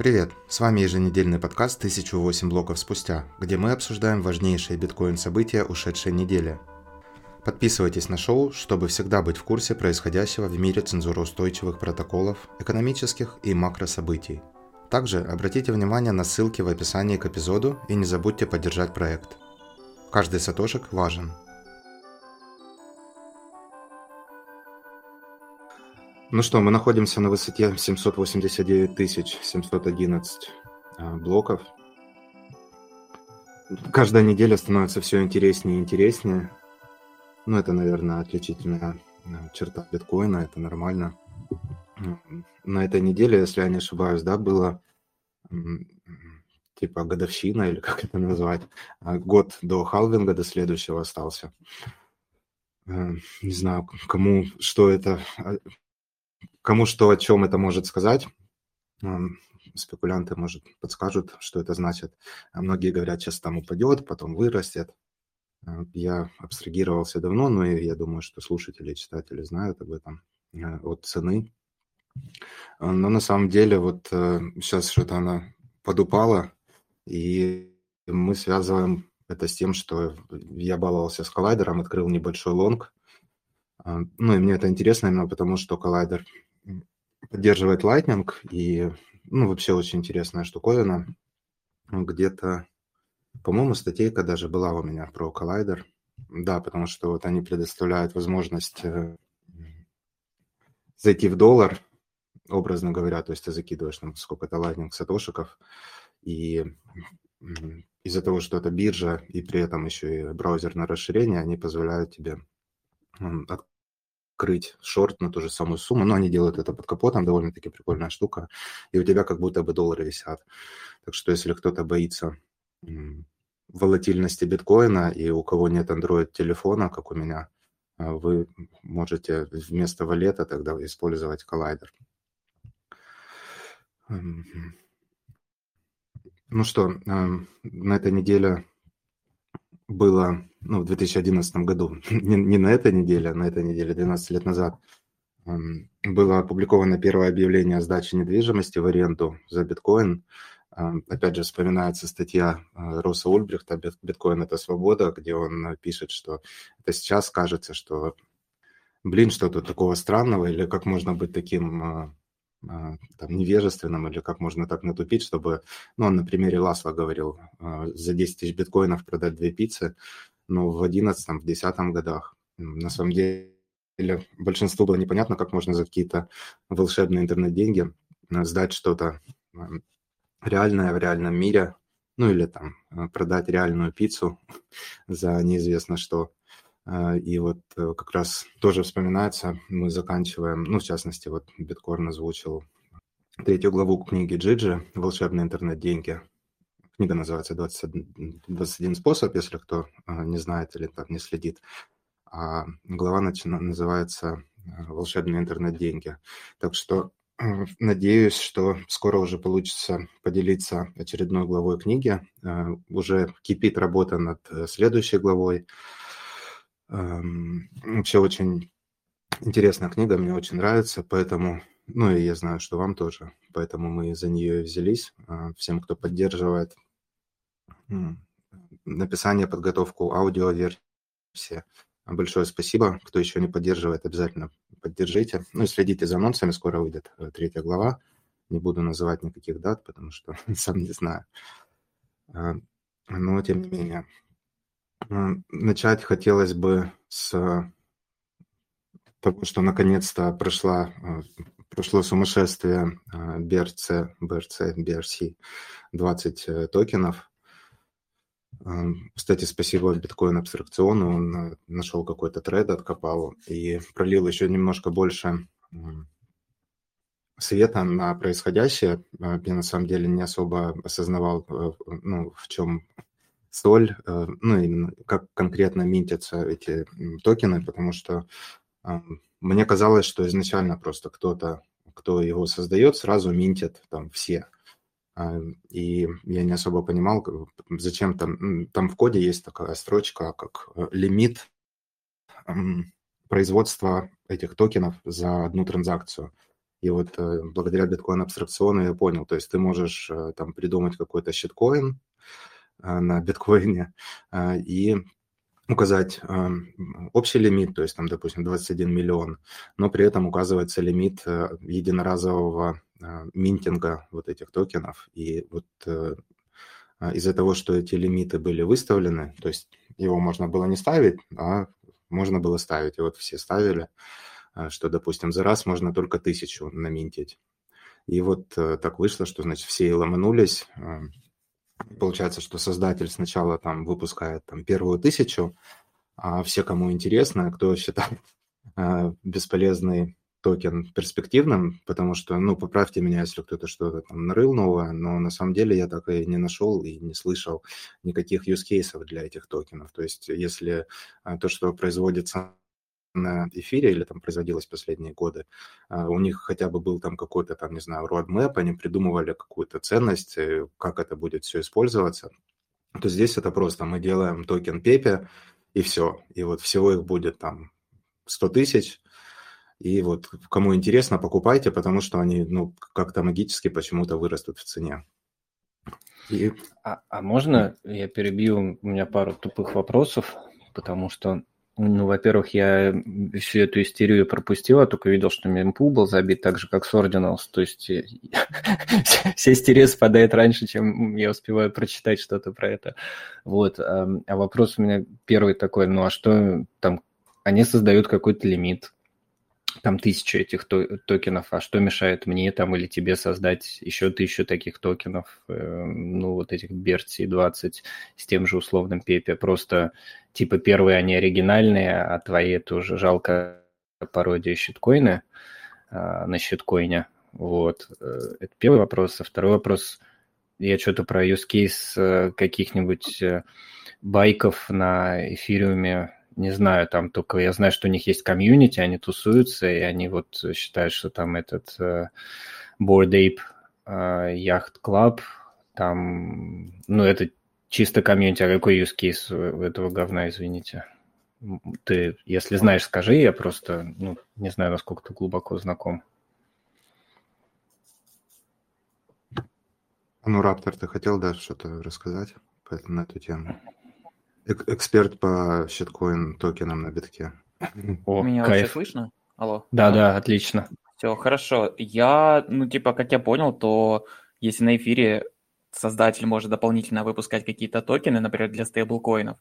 Привет! С вами еженедельный подкаст «1008 блоков спустя», где мы обсуждаем важнейшие биткоин-события ушедшей недели. Подписывайтесь на шоу, чтобы всегда быть в курсе происходящего в мире цензуроустойчивых протоколов, экономических и макрособытий. Также обратите внимание на ссылки в описании к эпизоду и не забудьте поддержать проект. Каждый сатошек важен – Ну что, мы находимся на высоте 789 711 а, блоков. Каждая неделя становится все интереснее и интереснее. Ну, это, наверное, отличительная а, черта биткоина, это нормально. На этой неделе, если я не ошибаюсь, да, было типа годовщина, или как это назвать, а, год до халвинга, до следующего остался. Не знаю, кому что это Кому что о чем это может сказать, спекулянты, может, подскажут, что это значит. А многие говорят, сейчас там упадет, потом вырастет. А, я абстрагировался давно, но я думаю, что слушатели, читатели знают об этом, э, от цены. А, но на самом деле вот сейчас э, что-то она подупала, и мы связываем это с тем, что я баловался с коллайдером, открыл небольшой лонг. Ну и мне это интересно именно потому, что коллайдер поддерживает Lightning, и, ну, вообще очень интересная штуковина. Где-то, по-моему, статейка даже была у меня про коллайдер. Да, потому что вот они предоставляют возможность э, зайти в доллар, образно говоря, то есть ты закидываешь там сколько-то Lightning сатошиков, и из-за того, что это биржа, и при этом еще и браузерное расширение, они позволяют тебе крыть шорт на ту же самую сумму, но они делают это под капотом, довольно-таки прикольная штука, и у тебя как будто бы доллары висят. Так что если кто-то боится волатильности биткоина, и у кого нет Android-телефона, как у меня, а, вы можете вместо валета тогда использовать коллайдер. Ну что, на этой неделе было ну, в 2011 году, не, не на этой неделе, а на этой неделе, 12 лет назад, было опубликовано первое объявление о сдаче недвижимости в аренду за биткоин. Опять же, вспоминается статья а, Росса Ульбрихта «Биткоин – это свобода», где он пишет, что это сейчас кажется, что, блин, что тут такого странного, или как можно быть таким а, там, невежественным, или как можно так натупить, чтобы, ну, он на примере Ласла говорил, а, за 10 тысяч биткоинов продать две пиццы, но в 11 в 10 годах. На самом деле большинству было непонятно, как можно за какие-то волшебные интернет-деньги а, сдать что-то реальное в реальном мире, ну или там продать реальную пиццу за неизвестно что. А, и вот э, как раз тоже вспоминается, мы заканчиваем, ну, в частности, вот Биткорн озвучил третью главу книги Джиджи «Волшебные интернет-деньги». Книга называется «21, 21 способ», если кто а, не знает или там не следит. А глава называется э, «Волшебные интернет-деньги». Так что э, Надеюсь, что скоро уже получится поделиться очередной главой книги. Уже кипит работа над следующей главой. Вообще очень интересная книга, мне очень нравится, поэтому, ну и я знаю, что вам тоже, поэтому мы за нее и взялись. А, всем, кто поддерживает написание, подготовку аудиоверсии, большое спасибо. Кто еще не поддерживает, обязательно поддержите. Ну и следите за анонсами, скоро выйдет э, третья глава. Не буду называть никаких дат, потому что сам не знаю. А, но тем не менее, Начать хотелось бы с того, что наконец-то прошла, э, прошло сумасшествие BRC, BRC, BRC 20 токенов. Кстати, спасибо биткоин абстракциону, он э, нашел какой-то тред, откопал и пролил еще немножко больше света на происходящее. Э, я на самом деле не особо осознавал, ну, в чем соль, э, ну, именно как конкретно минтятся эти токены, потому что мне казалось, что изначально просто кто-то, кто его создает, сразу минтит там все. А, и я не особо понимал, зачем там, там в коде есть такая строчка, как э, лимит производства этих токенов за одну транзакцию. И вот э, благодаря биткоин-абстракциону я понял, то есть ты можешь там придумать какой-то щиткоин на биткоине и указать общий лимит, то есть там, допустим, 21 миллион, но при этом указывается лимит единоразового минтинга вот этих токенов. И вот из-за того, что эти лимиты были выставлены, то есть его можно было не ставить, а можно было ставить. И вот все ставили, а, что, допустим, за раз можно только тысячу наминтить. И вот э, так вышло, что, значит, все и ломанулись. Получается, что создатель сначала там выпускает там первую тысячу, а все, кому интересно, кто считает а, бесполезный токен перспективным, потому что, ну, поправьте меня, если кто-то что-то там нарыл новое, но на самом деле я так и не нашел и не слышал никаких use cases для этих токенов. То есть если а, то, что производится на эфире или там производилось последние годы, а, у них хотя бы был там какой-то там, не знаю, roadmap, они придумывали какую-то ценность, э, как это будет все использоваться, то здесь это просто мы делаем токен Пепе, и все. И вот всего их будет там 100 тысяч, и вот кому интересно, покупайте, потому что они, ну, как-то магически почему-то вырастут в цене. И... А, а можно я перебью? У меня пару тупых вопросов, потому что, ну, во-первых, я всю эту истерию пропустил, я только видел, что мемпул был забит так же, как с Ordinals, то есть вся истерия спадает раньше, чем я успеваю прочитать что-то про это. Вот, а вопрос у меня первый такой, ну, а что там, они создают какой-то лимит, там тысяча этих токенов, а что мешает мне там или тебе создать еще тысячу таких токенов, э, ну, вот этих Берти 20 с тем же условным Пепе, просто типа первые они оригинальные, а твои это уже жалко пародия щиткоина а, на щиткоине, вот. Э, это первый вопрос. А второй вопрос, я что-то про use case э, каких-нибудь байков на эфириуме не знаю, там только я знаю, что у них есть комьюнити, они тусуются, и они вот считают, что там этот uh, Bored Ape uh, Yacht Club, там, ну, это чисто комьюнити, а какой use case этого говна, извините? Ты, если знаешь, скажи, я просто, ну, не знаю, насколько ты глубоко знаком. Ну, Раптор, ты хотел, да, что-то рассказать на эту тему? Эксперт по щиткоин токенам на битке. О, Меня кайф. вообще слышно? Алло. Да, да, отлично. Все, хорошо. Я, ну, типа, как я понял, то если на эфире создатель может дополнительно выпускать какие-то токены, например, для стейблкоинов,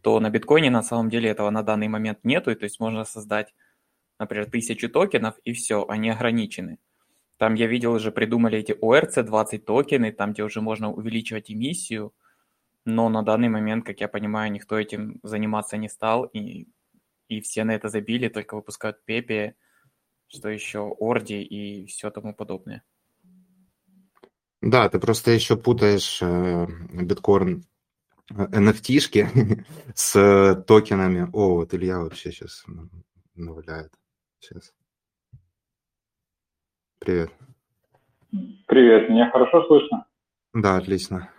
то на биткоине на самом деле этого на данный момент нету, и то есть можно создать, например, тысячу токенов, и все, они ограничены. Там я видел уже придумали эти ORC-20 токены, там, где уже можно увеличивать эмиссию, но на данный момент, как я понимаю, никто этим заниматься не стал, и, и все на это забили, только выпускают Пепе, что еще, Орди и все тому подобное. Да, ты просто еще путаешь э, биткоин NFT-шки э, с токенами. О, вот Илья вообще сейчас наваляет. Сейчас. Привет. Привет, меня хорошо слышно? Да, отлично.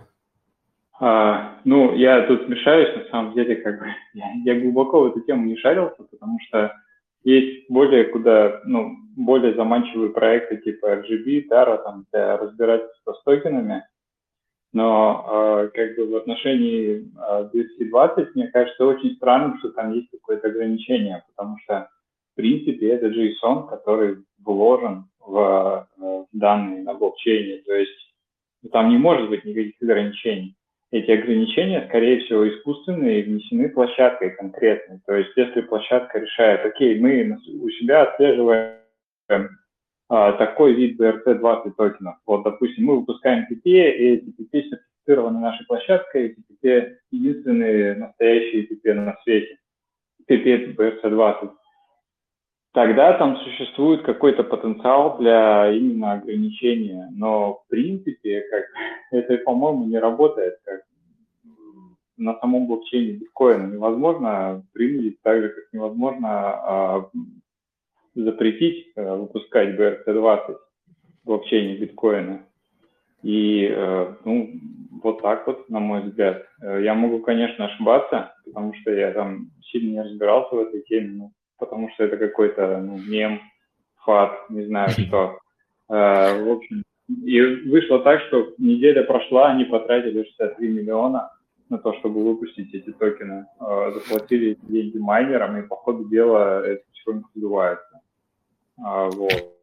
А, ну, я тут смешаюсь, на самом деле, как бы, я, я глубоко в эту тему не шарился, потому что есть более куда, ну, более заманчивые проекты типа RGB, Tara, там, для разбирательства с токенами, но э, как бы в отношении э, 220 мне кажется очень странным, что там есть какое-то ограничение, потому что в принципе это JSON, который вложен в, в данные на блокчейне, то есть там не может быть никаких ограничений эти ограничения, скорее всего, искусственные и внесены площадкой конкретной. То есть, если площадка решает, окей, мы у себя отслеживаем а, такой вид BRC-20 токенов. Вот, допустим, мы выпускаем PP, и эти PP сертифицированы нашей площадкой, эти PP единственные настоящие PP на свете. PP BRC-20 тогда там существует какой-то потенциал для именно ограничения. Но в принципе, как это, по-моему, не работает. Как на самом блокчейне биткоина невозможно принудить, так же, как невозможно а, запретить а, выпускать BRC-20 в блокчейне биткоина. И, э, ну, вот так вот, на мой взгляд. Э, я могу, конечно, ошибаться, потому что я там сильно не разбирался в этой теме, но потому что это какой-то ну, мем фат, не знаю что. В общем, и вышло так, что неделя прошла, они потратили 63 миллиона на то, чтобы выпустить эти токены. Заплатили деньги майнерам, и по ходу дела это потихоньку сдувается. Вот.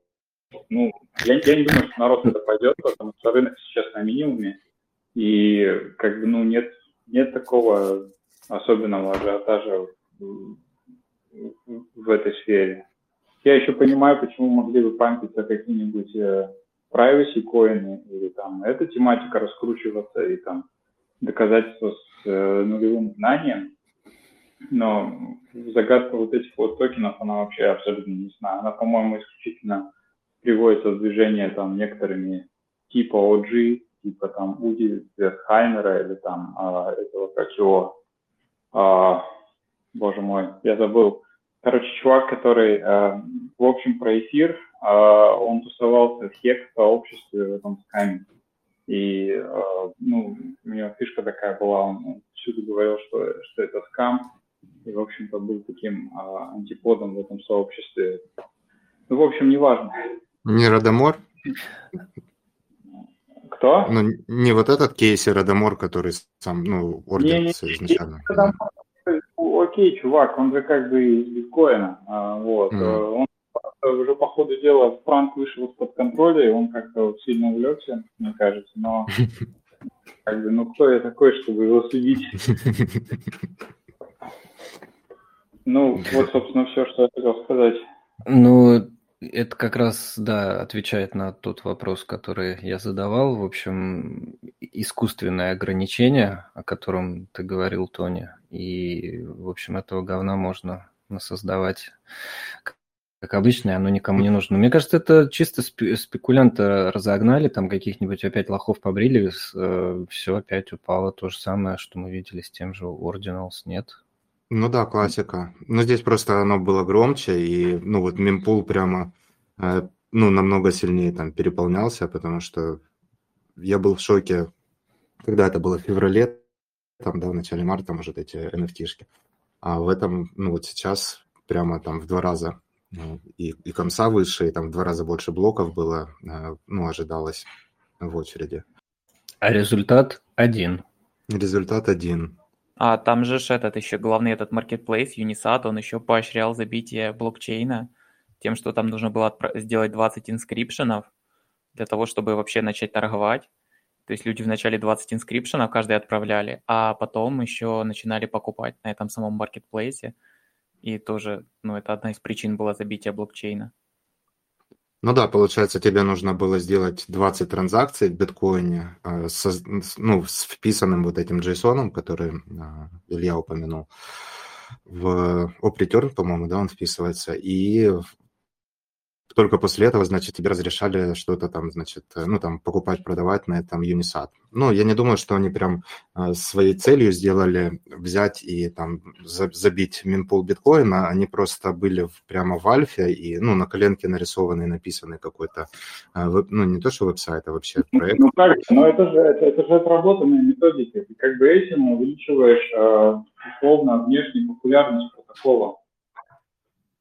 Ну, я, я не думаю, что народ это пойдет, потому что рынок сейчас на минимуме, и как бы, ну, нет, нет такого особенного ажиотажа в, этой сфере. Я еще понимаю, почему могли бы пампиться какие-нибудь э, privacy коины или там эта тематика раскручиваться и там доказательства с э, нулевым знанием. Но загадка вот этих вот токенов, она вообще абсолютно не знаю. Она, по-моему, исключительно приводится в движение там некоторыми типа OG, типа там Уди Верхаймера или там а, этого как его, а, боже мой, я забыл. Короче, чувак, который, а, в общем, про эфир, а, он тусовался в хек сообществе в этом скаме. И, а, ну, у него фишка такая была, он, он всюду говорил, что, что это скам, и, в общем-то, был таким а, антиподом в этом сообществе. Ну, в общем, неважно. Не Радомор? Кто? Ну, не вот этот Кейси Радомор, который сам, ну, орденится изначально. Да. Окей, чувак, он же как бы из биткоина. А, вот. Mm. Он уже по ходу дела Франк вышел из-под контроля, и он как-то сильно увлекся, мне кажется, но как бы, ну кто я такой, чтобы его судить? Ну, вот, собственно, все, что я хотел сказать. Ну, это как раз, да, отвечает на тот вопрос, который я задавал. В общем, искусственное ограничение, о котором ты говорил, Тони. И, в общем, этого говна можно создавать как обычно, оно никому не нужно. Мне кажется, это чисто спекулянты разогнали, там каких-нибудь опять лохов побрили, э, все опять упало. То же самое, что мы видели с тем же Ordinals, нет? Ну да, классика. Но здесь просто оно было громче, и, ну, вот мемпул прямо, э, ну, намного сильнее там переполнялся, потому что я был в шоке, когда это было в феврале, там, да, в начале марта, может, эти NFT-шки. А в этом, ну, вот сейчас прямо там в два раза ну, и, и комса выше, и там в два раза больше блоков было, э, ну, ожидалось в очереди. А результат один. Результат один. А там же этот еще главный этот marketplace, Unisat, он еще поощрял забитие блокчейна тем, что там нужно было сделать 20 инскрипшенов для того, чтобы вообще начать торговать. То есть люди вначале 20 инскрипшенов каждый отправляли, а потом еще начинали покупать на этом самом маркетплейсе. И тоже, ну, это одна из причин была забития блокчейна. Ну да, получается, тебе нужно было сделать 20 транзакций в биткоине э, со, ну, с вписанным вот этим JSON, который э, Илья упомянул. В OpReturn, по-моему, да, он вписывается, и только после этого, значит, тебе разрешали что-то там, значит, э, ну, там, покупать, продавать на этом Unisat. Ну, я не думаю, что они прям э, своей целью сделали взять и там забить мемпул биткоина, они просто были прямо в альфе и, ну, на коленке нарисованный, написанный какой-то, э, ну, не то что веб-сайт, а вообще ну, проект. Ну, как, но это же, это, это же отработанная методика. Ты как бы этим увеличиваешь, условно, внешнюю популярность протокола.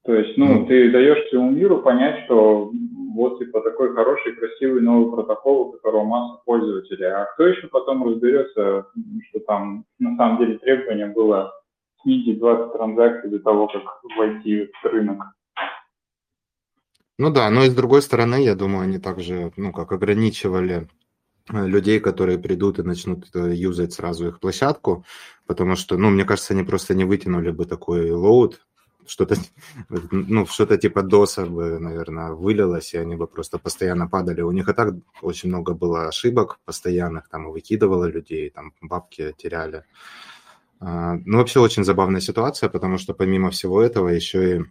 То есть, ну, ты даешь всему миру понять, что вот, типа, такой хороший, красивый новый протокол, у которого масса пользователей. А кто еще потом разберется, что там на самом деле требование было снизить 20 транзакций до того, как войти в рынок? Ну да, но и с другой стороны, я думаю, они также, ну, как ограничивали э, людей, которые придут и начнут э, юзать сразу их площадку, потому что, ну, мне кажется, они просто не вытянули бы такой лоуд, что-то, ну, что-то типа доса бы, наверное, вылилось, и они бы просто постоянно падали. У них и так очень много было ошибок постоянных, там, выкидывало людей, там, бабки теряли. А, ну, вообще очень забавная ситуация, потому что помимо всего этого еще и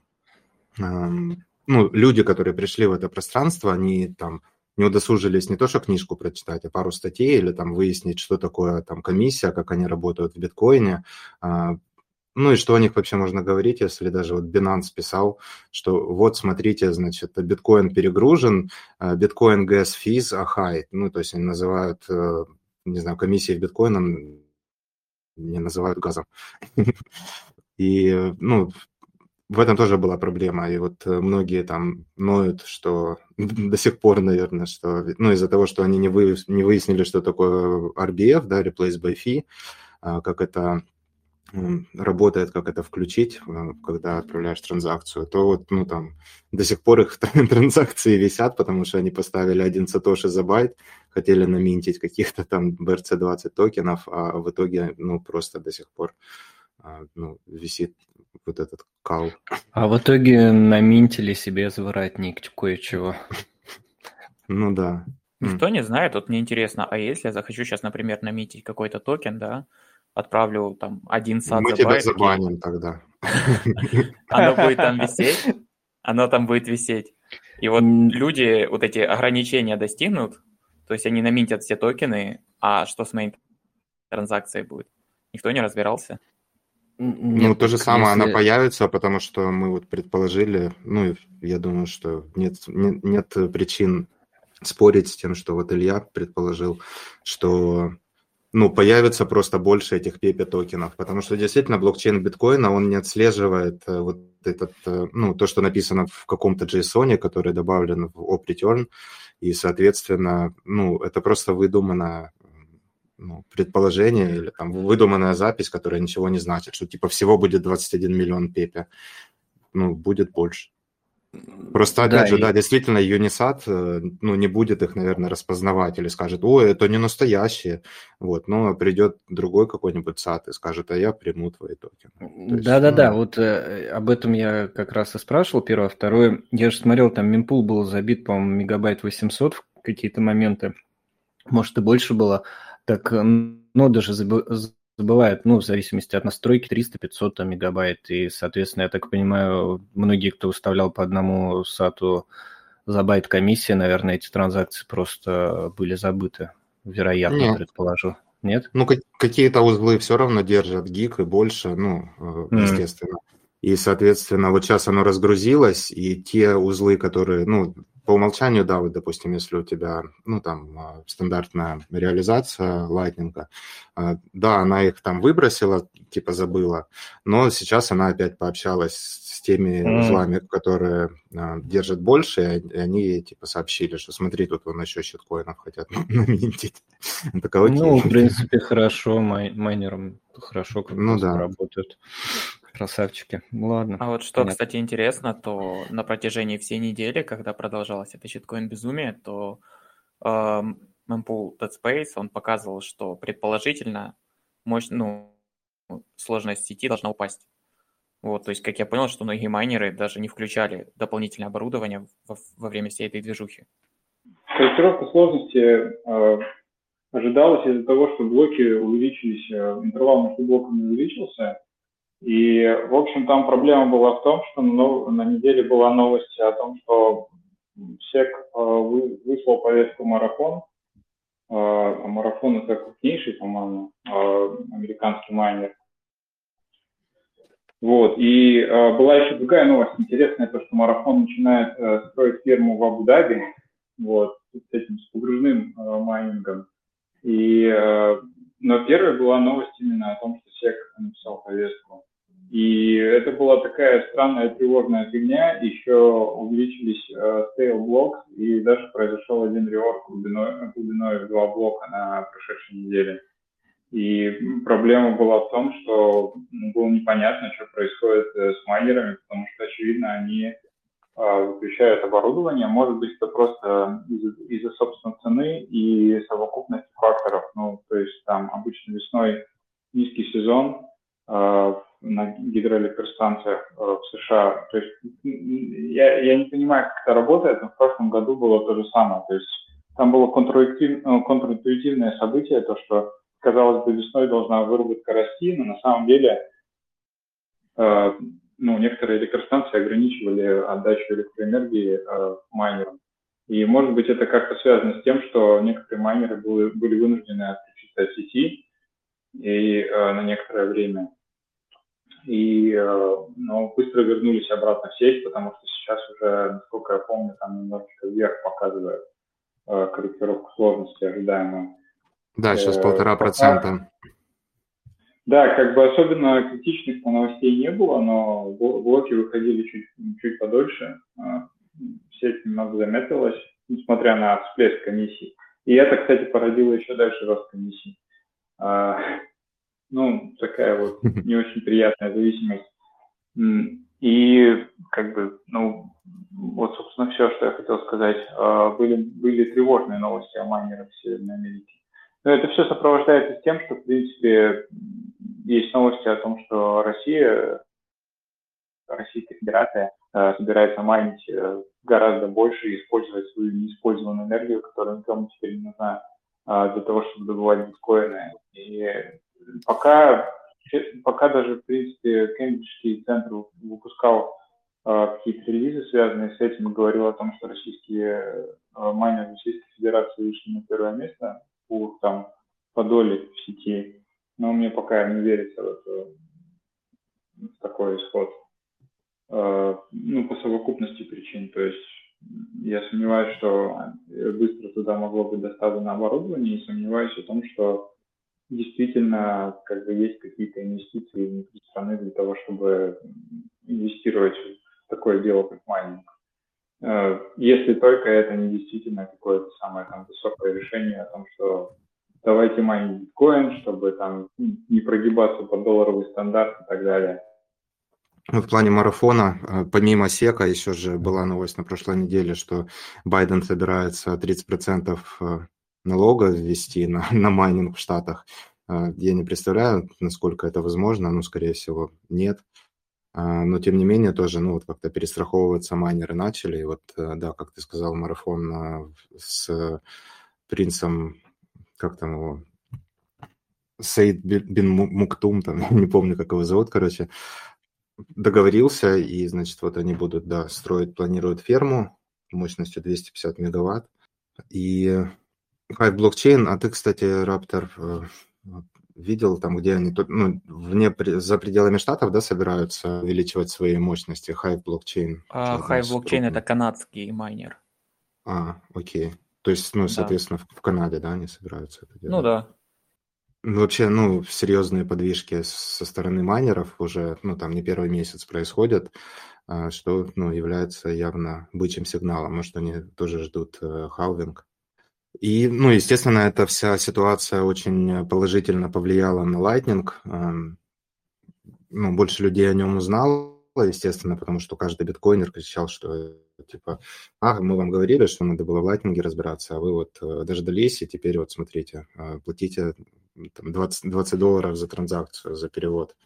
ну, люди, которые пришли в это пространство, они там не удосужились не то, что книжку прочитать, а пару статей или там выяснить, что такое там комиссия, как они работают в биткоине, а, ну и что о них вообще можно говорить, если даже вот Binance писал, что вот смотрите, значит, биткоин перегружен, э, биткоин gas fees are high. Ну, то есть они называют, э, не знаю, комиссии в биткоином не называют газом. И, ну, в этом тоже была проблема. И вот многие там ноют, что до сих пор, наверное, что, ну, из-за того, что они не, вы, не выяснили, что такое RBF, да, Replace by Fee, а, как это работает, как это включить, э, когда отправляешь транзакцию, то вот, ну, там, до сих пор их транзакции висят, потому что они поставили один сатоши за байт, хотели наминтить каких-то там BRC20 токенов, а в итоге, ну, просто до сих пор, а, ну, висит вот этот кал. А в итоге наминтили себе заворотник кое-чего. Ну да. Никто не знает, вот мне интересно, а если я захочу сейчас, например, намитить какой-то токен, да, отправлю там один сад Мы тебя забаним тогда. Оно будет там висеть, оно там будет висеть. И вот люди вот эти ограничения достигнут, то есть они наминтят все токены, а что с моей транзакцией будет? Никто не разбирался. Ну, то же самое, если... она появится, потому что мы вот предположили, ну, я думаю, что нет, нет, нет причин спорить с тем, что вот Илья предположил, что ну, появится просто больше этих пепе токенов, потому что действительно блокчейн биткоина, он не отслеживает э, вот этот, э, ну, то, что написано в каком-то JSON, который добавлен в op return, и, соответственно, ну, это просто выдуманное ну, предположение или там выдуманная запись, которая ничего не значит, что типа всего будет 21 миллион пепе. Ну, будет больше. Просто, опять да, же, и... да, действительно, Unisat, э, ну, не будет их, наверное, распознавать или скажет, ой, это не настоящие, вот, но придет другой какой-нибудь сад и скажет, а я приму твои токены. Да-да-да, ну... вот э, об этом я как раз и спрашивал, первое. Второе, я же смотрел, там мемпул был забит, по-моему, мегабайт 800 в какие-то моменты, может, и больше было, так, ну, даже забывают, ну, в зависимости от настройки, 300-500 мегабайт. И, соответственно, я так понимаю, многие, кто выставлял по одному сату за байт комиссии, наверное, эти транзакции просто были забыты. Вероятно, Нет. предположу. Нет? Ну, какие-то узлы все равно держат гиг и больше, ну, mm. естественно. И, соответственно, вот сейчас оно разгрузилось, и те узлы, которые, ну, по умолчанию, да, вот, допустим, если у тебя, ну, там, а, стандартная реализация лайтнинга, а, да, она их там выбросила, типа забыла, но сейчас она опять пообщалась с теми mm. узлами, которые а, держат больше, и они, типа, сообщили, что смотри, тут вон еще щиткоинов хотят наминтить. Ну, в принципе, хорошо, майнерам хорошо, как ну, да. работают. Красавчики. Ну ладно. А вот что, понятно. кстати, интересно, то на протяжении всей недели, когда продолжалось это щиткоин безумие, то э, Mempool Dead Space, он показывал, что предположительно мощь, ну, сложность сети должна упасть. Вот, то есть, как я понял, что многие майнеры даже не включали дополнительное оборудование во, во время всей этой движухи. Корректировка сложности э, ожидалась из-за того, что блоки увеличились, э, интервал между блоками увеличился, и, в общем, там проблема была в том, что на, на неделе была новость о том, что СЕК э, выслал повестку марафон. Э, марафон это крупнейший, по-моему, э, американский майнер. Вот. И э, была еще другая новость интересная, то, что марафон начинает э, строить ферму в Абу-Даби, вот, с этим, с погружным э, майнингом. И, но первая была новость именно о том, что СЕК написал повестку. И это была такая странная тревожная фигня, еще увеличились э, blocks, и даже произошел один реорг глубиной, глубиной в два блока на прошедшей неделе. И проблема была в том, что ну, было непонятно, что происходит э, с майнерами, потому что, очевидно, они выключают оборудование. Может быть, это просто из-за, из собственной цены и совокупности факторов. Ну, то есть там обычно весной низкий сезон, э, на гидроэлектростанциях э, в США. То есть я, я не понимаю, как это работает, но в прошлом году было то же самое. То есть там было э, контринтуитивное событие, то, что, казалось бы, весной должна выработка расти, но на самом деле э, ну, некоторые электростанции ограничивали отдачу электроэнергии э, майнерам. И, может быть, это как-то связано с тем, что некоторые майнеры были, были вынуждены отключиться от сети и э, на некоторое время и э, ну, быстро вернулись обратно в сеть, потому что сейчас уже, насколько я помню, там немножечко вверх показывает э, корректировку сложности ожидаемую. Да, сейчас э, полтора процента. Да, как бы особенно критичных новостей не было, но блоки выходили чуть, чуть подольше. А, сеть немного заметилась, несмотря на всплеск комиссий. И это, кстати, породило еще дальше рост комиссий. А, ну, такая вот не очень приятная зависимость. И как бы, ну, вот, собственно, все, что я хотел сказать. А, были, были тревожные новости о майнерах в Северной Америке. Но это все сопровождается тем, что, в принципе, есть новости о том, что Россия, Российская Федерация э, собирается майнить э, гораздо больше и использовать свою неиспользованную энергию, которая никому теперь не нужна э, для того, чтобы добывать биткоины. И пока, пока даже, в принципе, Кембриджский центр выпускал э, какие-то релизы, связанные с этим, и говорил о том, что российские э, майнеры Российской Федерации вышли на первое место по там по доле в сети но мне пока не верится в, это, в такой исход. Э, ну, по совокупности причин. То есть я сомневаюсь, что быстро туда могло быть доставлено оборудование, и сомневаюсь в том, что действительно как бы есть какие-то инвестиции внутри страны для того, чтобы инвестировать в такое дело, как майнинг. Э, если только это не действительно какое-то самое там высокое решение о том, что давайте майнить биткоин, чтобы там не прогибаться под долларовый стандарт и так далее. В плане марафона, э, помимо СЕКа, еще же была новость на прошлой неделе, что Байден собирается 30% э, налога ввести на, на майнинг в Штатах. Я не представляю, насколько это возможно, но, скорее всего, нет. Но, тем не менее, тоже, ну, вот как-то перестраховываться майнеры начали. И вот, да, как ты сказал, марафон с принцем как там его, Сейд бин Муктум, там, не помню, как его зовут, короче, договорился, и, значит, вот они будут, да, строить, планируют ферму мощностью 250 мегаватт. И Hive блокчейн, а ты, кстати, Раптор, э, видел там, где они, ну, вне, за пределами штатов, да, собираются увеличивать свои мощности, Hive блокчейн? Uh, Hive блокчейн – это канадский майнер. А, окей. То есть, ну, соответственно, да. в, Канаде, да, они собираются это делать? Ну да. Ну, вообще, ну, серьезные подвижки со стороны майнеров уже, ну, там не первый месяц происходят, а, что, ну, является явно бычьим сигналом. Может, они тоже ждут э, халвинг. И, ну, естественно, эта вся ситуация очень положительно повлияла на Lightning. Ну, больше людей о нем узнало, естественно, потому что каждый биткоинер кричал, что типа, а, мы вам говорили, что надо было в лайтнинге разбираться, а вы вот э, дождались, и теперь вот смотрите, э, платите там, 20, 20 долларов за транзакцию, за перевод.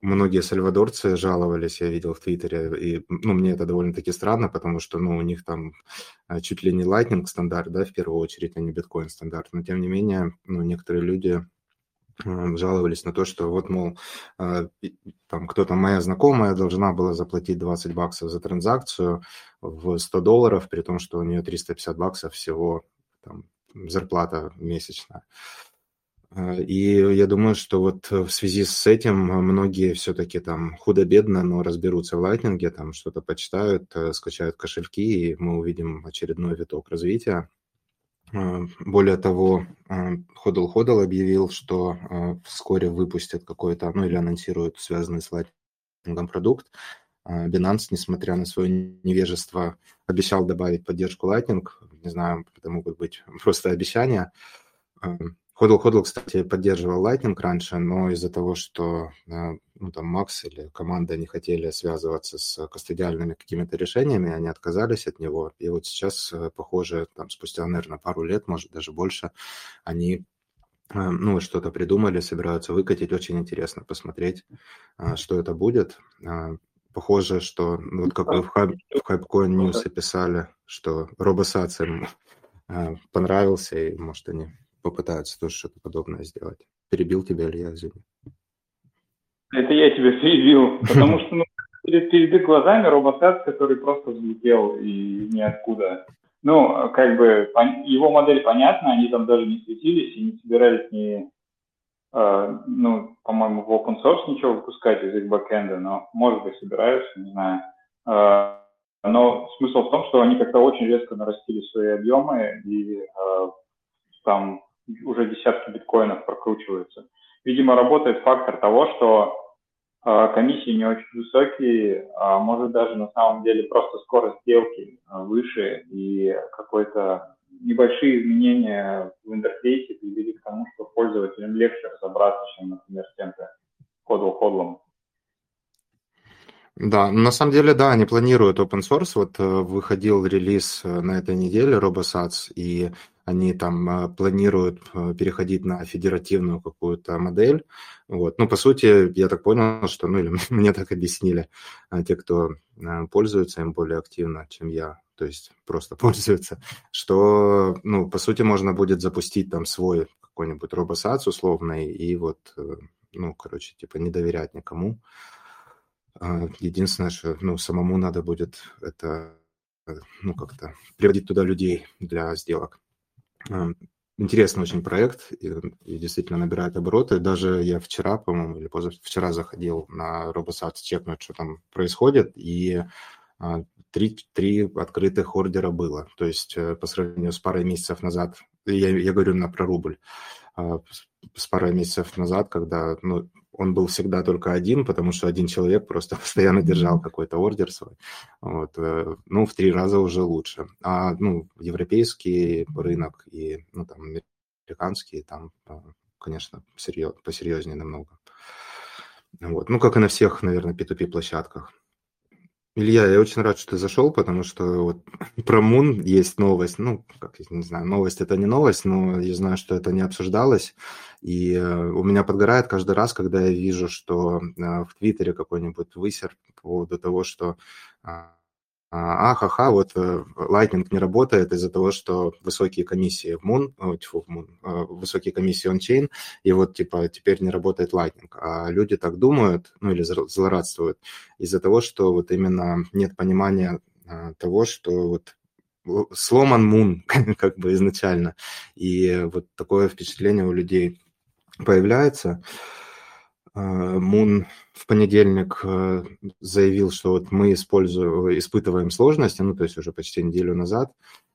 Многие сальвадорцы жаловались, я видел в Твиттере, и ну, мне это довольно-таки странно, потому что ну, у них там э, чуть ли не Lightning стандарт, да, в первую очередь, а не биткоин стандарт. Но тем не менее, ну, некоторые люди жаловались на то, что вот, мол, а, там кто-то, моя знакомая, должна была заплатить 20 баксов за транзакцию в 100 долларов, при том, что у нее 350 баксов всего там, зарплата месячная. А, и я думаю, что вот в связи с этим многие все-таки там худо-бедно, но разберутся в лайтнинге, там что-то почитают, э, скачают кошельки, и мы увидим очередной виток развития. А, более того, Ходл Ходл объявил, что а, вскоре выпустят какой-то, ну или анонсируют связанный с лайтингом продукт. А, Binance, несмотря на свое невежество, обещал добавить поддержку Lightning. Не знаю, это могут быть просто обещания. Ходл Ходл, кстати, поддерживал Lightning раньше, но из-за того, что э, ну, там Макс или команда не хотели связываться с кастодиальными какими-то решениями, они отказались от него. И вот сейчас, э, похоже, там спустя, наверное, пару лет, может, даже больше, они э, ну, что-то придумали, собираются выкатить. Очень интересно посмотреть, что это будет. Похоже, что, ну, вот как вы в, Hypecoin News писали, что им понравился, и, может, они попытаются тоже что-то подобное сделать. Перебил тебя, Илья, извини. Это я тебя перебил, потому что ну, перед, перед их глазами роботат, который просто взлетел и ниоткуда. Ну, как бы его модель понятна, они там даже не светились и не собирались ни, э, ну, по-моему, в open source ничего выпускать из их бэкэнда, но, может быть, собираются, не знаю. Э, но смысл в том, что они как-то очень резко нарастили свои объемы и э, там уже десятки биткоинов прокручиваются. Видимо, работает фактор того, что э, комиссии не очень высокие, а может даже на самом деле просто скорость сделки э, выше и какой-то небольшие изменения в интерфейсе привели к тому, что пользователям легче разобраться, чем, например, с тем-то ходл-ходлом. Да, на самом деле, да, они планируют open source. Вот э, выходил релиз на этой неделе RoboSats, и они там э, планируют переходить на федеративную какую-то модель. Вот. Ну, по сути, я так понял, что, ну, или мне так объяснили те, кто пользуется им более активно, чем я, то есть просто пользуются, что, ну, по сути, можно будет запустить там свой какой-нибудь RoboSats условный и вот, ну, короче, типа не доверять никому. А, единственное, что ну, самому надо будет это э, ну, как-то приводить туда людей для сделок. А, интересный очень проект и, и действительно набирает обороты. Даже я вчера, по-моему, или позавчера заходил на RoboSat чекнуть, что там происходит, и а, три, три открытых ордера было. То есть э, по сравнению с парой месяцев назад, я, я говорю на про рубль, с парой месяцев назад, когда ну, он был всегда только один, потому что один человек просто постоянно держал какой-то ордер свой. Вот. Э, ну, в три раза уже лучше. А, ну, европейский рынок и, ну, там, американский, там, э, конечно, серьез, посерьезнее намного. Вот. Ну, как и на всех, наверное, P2P-площадках. Илья, я очень рад, что ты зашел, потому что вот про Мун есть новость. Ну, как, не знаю, новость это не новость, но я знаю, что это не обсуждалось. И э, у меня подгорает каждый раз, когда я вижу, что э, в Твиттере какой-нибудь высер по поводу того, что а, а, ха-ха, вот э, Lightning не работает из-за того, что высокие комиссии в Moon, тьфу, в Moon, э, высокие комиссии он-чейн, и вот типа теперь не работает Lightning. А люди так думают, ну или злорадствуют из-за того, что вот именно нет понимания а, того, что вот сломан Moon как бы изначально. И вот такое впечатление у людей появляется. Мун в понедельник э, заявил, что вот мы используем, испытываем сложности, ну, то есть уже почти неделю назад,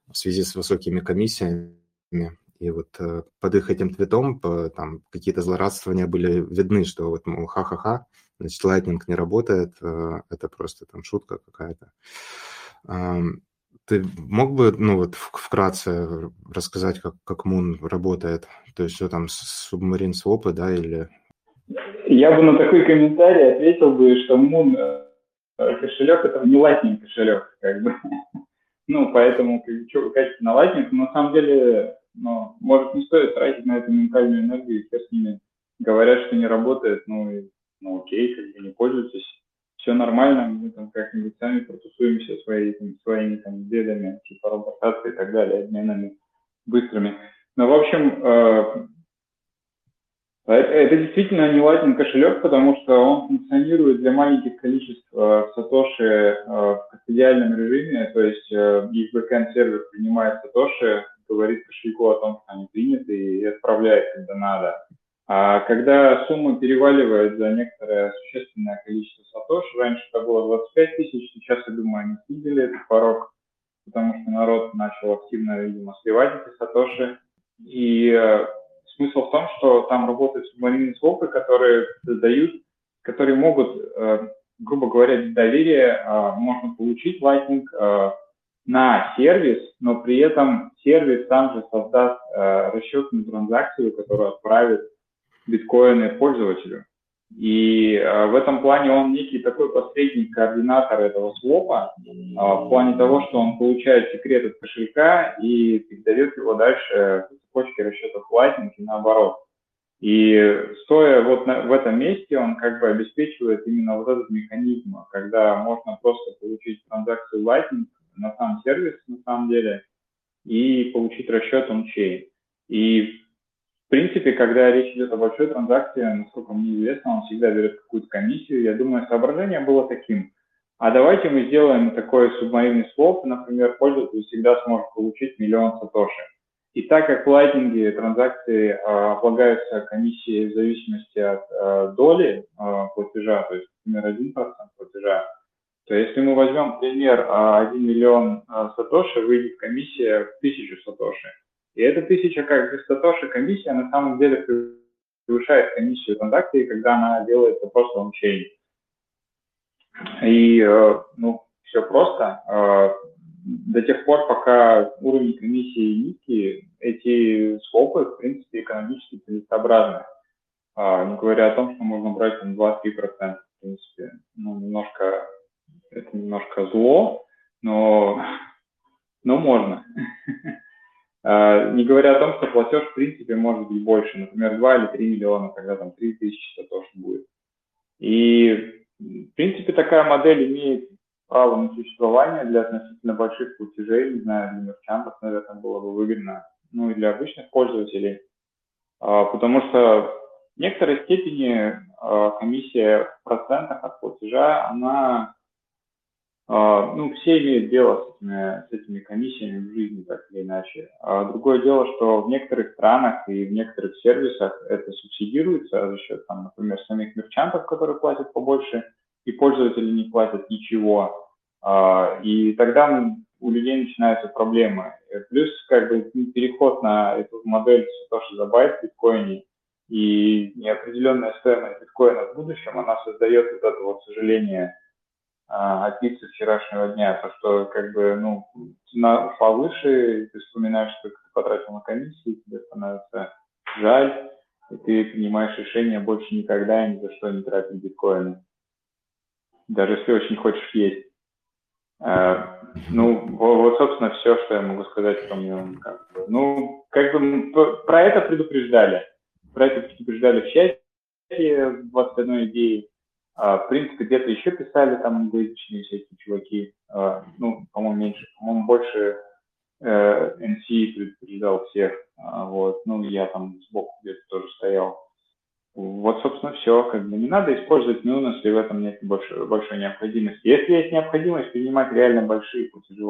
в связи с высокими комиссиями. И вот э, под их этим твитом там какие-то злорадствования были видны, что вот, мол, ха-ха-ха, значит, Lightning не работает, э, это просто там шутка какая-то. Ты мог бы, ну вот, вкратце рассказать, как, как Moon работает? То есть, что там, субмарин свопы, да, или я бы на такой комментарий ответил бы, что Moon э, кошелек это не Lightning кошелек, как бы. Ну, поэтому, что катите на Lightning, на самом деле, ну, может, не стоит тратить на это ментальную энергию, все с ними говорят, что не работает, ну, и, ну, окей, как бы не пользуйтесь, все нормально, мы там как-нибудь сами протусуемся свои, там, своими там бедами, типа роботации и так далее, обменами быстрыми. Но, в общем, э, а это действительно не Lightning кошелек, потому что он функционирует для маленьких количеств э, сатоши э, в кастодиальном режиме, то есть э, их backend сервер принимает сатоши, говорит кошельку о том, что они приняты и отправляет, когда надо. А когда сумма переваливает за некоторое существенное количество сатоши, раньше это было 25 тысяч, сейчас, я думаю, они снизили этот порог, потому что народ начал активно, видимо, сливать эти сатоши. И Смысл в том, что там работают субмаринные свопы, которые создают, которые могут, э, грубо говоря, без доверия э, можно получить Lightning э, на сервис, но при этом сервис сам же создаст расчетную транзакцию, которую отправит биткоины пользователю. И э, в этом плане он некий такой посредник, координатор этого свопа, э, в плане того, что он получает секрет от кошелька и передает его дальше в цепочке расчетов Lightning и наоборот. И стоя вот на, в этом месте, он как бы обеспечивает именно вот этот механизм, когда можно просто получить транзакцию Lightning на сам сервис, на самом деле, и получить расчет on-chain. И принципе, когда речь идет о большой транзакции, насколько мне известно, он всегда берет какую-то комиссию. Я думаю, соображение было таким. А давайте мы сделаем такой субмаринный своп, например, пользователь всегда сможет получить миллион сатоши. И так как в Lightning транзакции э, облагаются комиссией в зависимости от э, доли э, платежа, то есть, например, 1% платежа, то если мы возьмем пример, 1 миллион сатоши, выйдет комиссия в 1000 сатоши. И эта тысяча как бы сатоши комиссия на самом деле превышает комиссию транзакции, когда она делается просто ончейн. И, э, ну, все просто. Э, до тех пор, пока уровень комиссии низкий, эти скопы, в принципе, экономически целесообразны. А, не говоря о том, что можно брать там 2-3%, в принципе. Ну, немножко, это немножко зло, но, но можно. А, не говоря о том, что платеж, в принципе, может быть больше. Например, 2 или 3 миллиона, когда там 3 тысячи тоже будет. И, в принципе, такая модель имеет право на существование для относительно больших платежей, не знаю, для мерчантов, наверное, было бы выгодно, ну и для обычных пользователей, а, потому что в некоторой степени а, комиссия в процентах от платежа, она, ну, все имеют дело с этими, с этими комиссиями в жизни, так или иначе. А другое дело, что в некоторых странах и в некоторых сервисах это субсидируется за счет, там, например, самих мерчантов, которые платят побольше, и пользователи не платят ничего. А, и тогда у людей начинаются проблемы. Плюс как бы переход на эту модель Satoshi за байт в биткоине и неопределенная стоимость биткоина в будущем, она создает вот это вот сожаление а, пиццы вчерашнего дня, то что как бы, ну, цена ушла выше, ты вспоминаешь, сколько ты потратил на комиссию, тебе становится жаль, и ты принимаешь решение больше никогда и ни за что не тратить биткоины даже если очень хочешь есть. А, ну, вот, собственно, все, что я могу сказать. Как бы. Ну, как бы про это предупреждали. Про это предупреждали в чате 21 идеи. А, в принципе, где-то еще писали там англоязычные всякие чуваки. А, ну, по-моему, меньше. По-моему, больше э, NC предупреждал всех. А, вот. Ну, я там сбоку где-то тоже стоял. Вот, собственно, все. Как бы не надо использовать Нун, если в этом нет больше, большой необходимости. Если есть необходимость принимать реально большие платежи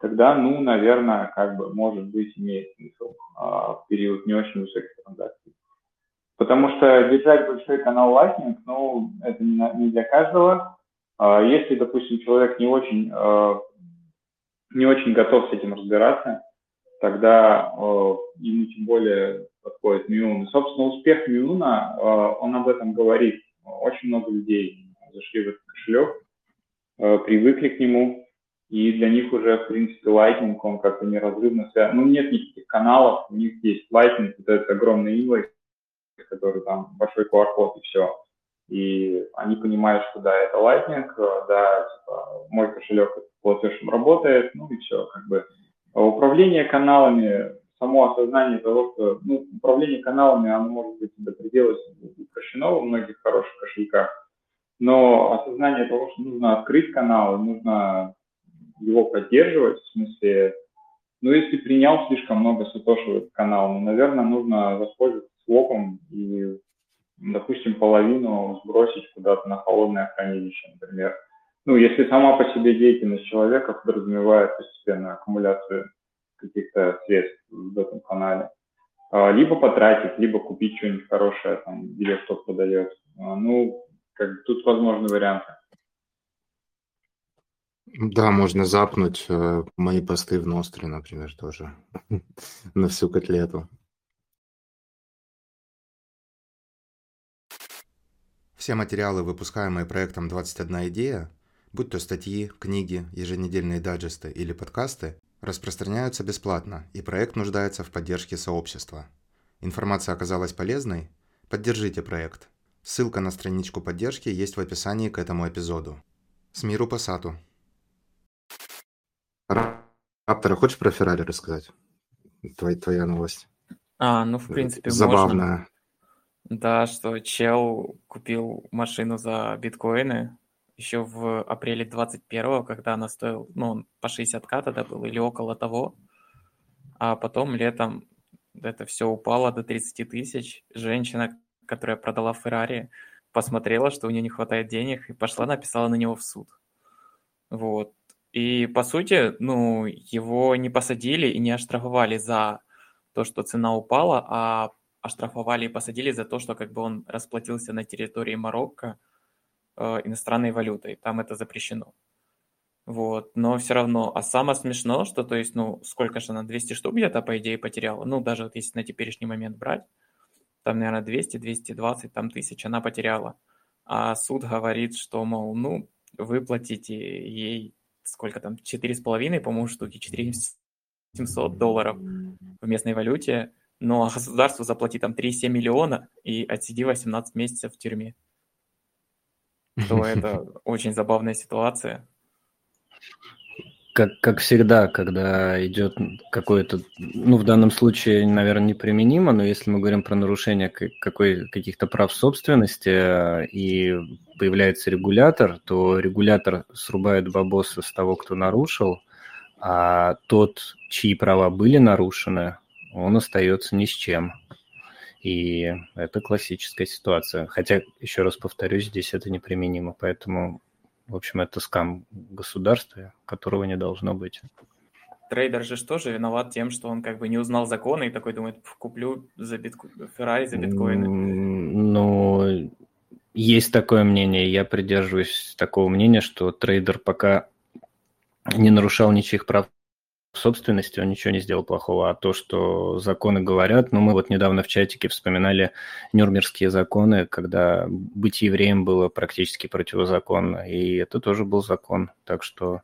тогда, ну, наверное, как бы, может быть, имеет смысл а, в период не очень высоких транзакций. Потому что держать большой канал Lightning, ну, это не, для каждого. А, если, допустим, человек не очень, а, не очень готов с этим разбираться, тогда э, ему тем более подходит Миун. И, собственно, успех Миуна, э, он об этом говорит. Очень много людей зашли в этот кошелек, э, привыкли к нему, и для них уже, в принципе, Lightning, он как-то неразрывно связан. Ну, нет никаких каналов, у них есть вот этот огромный инвойс, который там большой QR-код и все. И они понимают, что да, это Lightning, да, типа, мой кошелек платежем работает, ну и все, как бы а управление каналами, само осознание того, что ну, управление каналами, оно может быть до предела упрощено во многих хороших кошельках, но осознание того, что нужно открыть канал, нужно его поддерживать, в смысле, ну, если принял слишком много сатоши в этот канал, ну, наверное, нужно воспользоваться свопом и, допустим, половину сбросить куда-то на холодное хранилище, например ну, если сама по себе деятельность человека подразумевает постепенную аккумуляцию каких-то средств в этом канале, а, либо потратить, либо купить что-нибудь хорошее, там, где кто продает. А, ну, как тут возможны варианты. Да, можно запнуть э, мои посты в Ностре, например, тоже на всю котлету. Все материалы, выпускаемые проектом «21 идея», будь то статьи, книги, еженедельные дайджесты или подкасты, распространяются бесплатно, и проект нуждается в поддержке сообщества. Информация оказалась полезной? Поддержите проект. Ссылка на страничку поддержки есть в описании к этому эпизоду. С миру по сату. Раптора, хочешь про Феррари рассказать? Твоя, твоя новость. А, ну, в принципе, Забавная. Можно. Да, что чел купил машину за биткоины, еще в апреле 21 когда она стоила, ну, по 60к тогда был, или около того. А потом летом это все упало до 30 тысяч. Женщина, которая продала Феррари, посмотрела, что у нее не хватает денег, и пошла, написала на него в суд. Вот. И, по сути, ну, его не посадили и не оштрафовали за то, что цена упала, а оштрафовали и посадили за то, что как бы он расплатился на территории Марокко, Э, иностранной валютой. Там это запрещено. Вот, но все равно, а самое смешно, что, то есть, ну, сколько же она, 200 штук где-то, по идее, потеряла, ну, даже вот если на теперешний момент брать, там, наверное, 200, 220 там, тысяч она потеряла. А суд говорит, что, мол, ну, выплатите ей сколько там, 4,5, по-моему, штуки, 4700 долларов в местной валюте, но государству заплати там 3,7 миллиона и отсиди 18 месяцев в тюрьме. То это очень забавная ситуация как, как всегда, когда идет какое-то, ну, в данном случае, наверное, неприменимо, но если мы говорим про нарушение какой, каких-то прав собственности э, и появляется регулятор, то регулятор срубает бабосы с того, кто нарушил, а тот, чьи права были нарушены, он остается ни с чем. И это классическая ситуация. Хотя, еще раз повторюсь, здесь это неприменимо. Поэтому в общем, это скам государства, которого не должно быть. Трейдер же тоже виноват тем, что он как бы не узнал законы и такой думает, куплю за битко... Феррари за биткоины. Ну, есть такое мнение, я придерживаюсь такого мнения, что трейдер пока не нарушал ничьих прав собственности он ничего не сделал плохого, а то, что законы говорят, ну, мы вот недавно в чатике вспоминали Нюрнбергские законы, когда быть евреем было практически противозаконно, и это тоже был закон, так что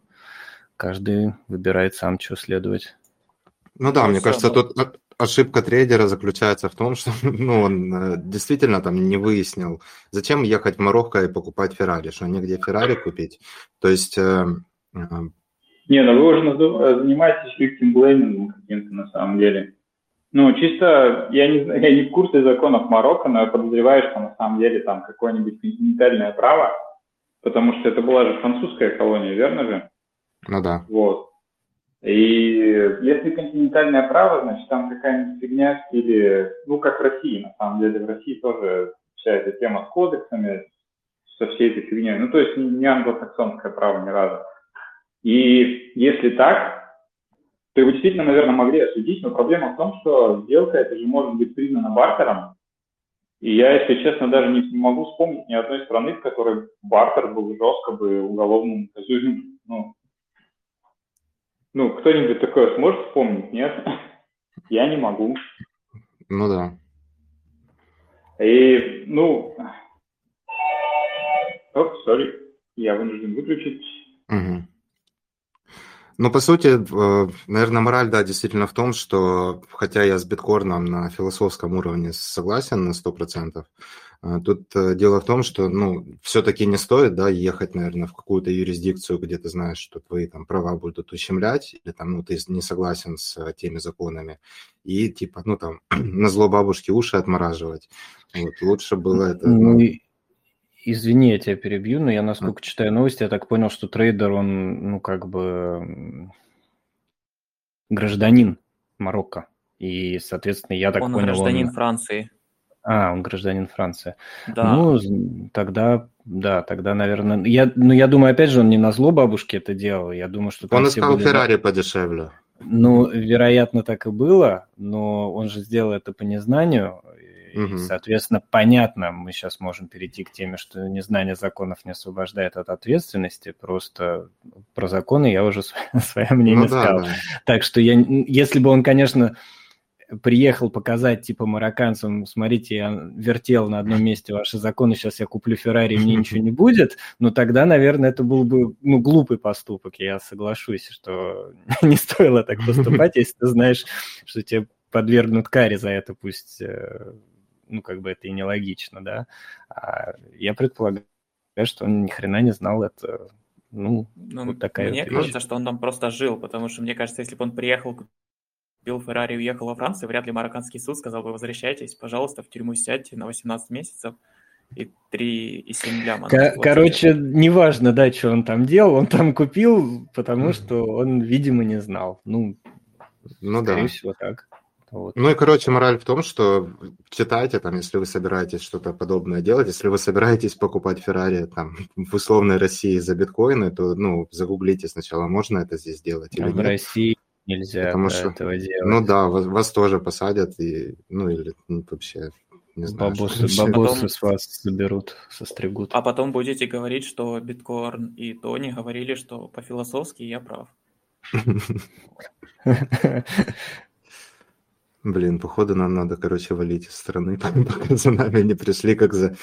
каждый выбирает сам, что следовать. Ну да, ну, мне все, кажется, но... тут ошибка трейдера заключается в том, что ну, он э, действительно там не выяснил, зачем ехать в Марокко и покупать Феррари, что негде Феррари купить. То есть э, э, не, ну вы уже занимаетесь blaming каким-то на самом деле. Ну, чисто, я не, я не в курсе законов Марокко, но я подозреваю, что на самом деле там какое-нибудь континентальное право, потому что это была же французская колония, верно же? Ну да. Вот. И если континентальное право, значит, там какая-нибудь фигня в стиле, ну, как в России, на самом деле, в России тоже вся эта тема с кодексами, со всей этой фигней. Ну, то есть не англосаксонское право ни разу. И если так, то его действительно, наверное, могли осудить, но проблема в том, что сделка это же может быть признана бартером. И я, если честно, даже не могу вспомнить ни одной страны, в которой бартер был жестко бы уголовным наказуем. Ну, ну, кто-нибудь такое сможет вспомнить? Нет? Я не могу. Ну да. И, ну... Оп, сори, я вынужден выключить. Угу. Ну, по сути, э, наверное, мораль, да, действительно в том, что, хотя я с биткорном на философском уровне согласен на 100%, э, тут э, дело в том, что, ну, все-таки не стоит, да, ехать, наверное, в какую-то юрисдикцию, где ты знаешь, что твои там права будут ущемлять, или там, ну, ты не согласен с теми законами, и, типа, ну, там, на зло бабушки уши отмораживать. Вот, лучше было это... Ну, ну Извини, я тебя перебью, но я, насколько читаю новости, я так понял, что трейдер, он, ну, как бы гражданин Марокко. И, соответственно, я так он понял... Гражданин он гражданин Франции. А, он гражданин Франции. Да. Ну, тогда, да, тогда, наверное... Я, ну, я думаю, опять же, он не на зло бабушке это делал. Я думаю, что... Он искал были... Феррари подешевле. Ну, вероятно, так и было, но он же сделал это по незнанию, Угу. И, соответственно, понятно, мы сейчас можем перейти к теме, что незнание законов не освобождает от ответственности. Просто про законы я уже свое мнение ну, сказал. Да, да. Так что я, если бы он, конечно, приехал показать, типа, марокканцам, смотрите, я вертел на одном месте ваши законы, сейчас я куплю Феррари, мне ничего не будет, но тогда, наверное, это был бы, ну, глупый поступок, я соглашусь, что не стоило так поступать, если ты знаешь, что тебе подвергнут каре за это, пусть э, ну, как бы это и нелогично, да. А я предполагаю, что он ни хрена не знал это. Ну, ну вот такая Мне вот кажется, что он там просто жил, потому что, мне кажется, если бы он приехал, купил Феррари и уехал во Францию, вряд ли марокканский суд сказал бы, возвращайтесь, пожалуйста, в тюрьму сядьте на 18 месяцев и 3,7 ляма. Кор- короче, неважно, да, что он там делал, он там купил, потому что он, видимо, не знал. Ну, ну скорее да. всего так. Вот. Ну и, короче, мораль в том, что читайте, там, если вы собираетесь что-то подобное делать, если вы собираетесь покупать Феррари там, в условной России за биткоины, то, ну, загуглите сначала, можно это здесь делать или а нет. В России нельзя Потому что, этого делать. Ну да, вас, вас тоже посадят, и, ну или ну, вообще не знаю. Бабосы, бабосы потом... с вас заберут, состригут. А потом будете говорить, что Биткорн и Тони говорили, что по-философски я прав. Блин, походу нам надо, короче, валить из страны, пока за нами не пришли, как за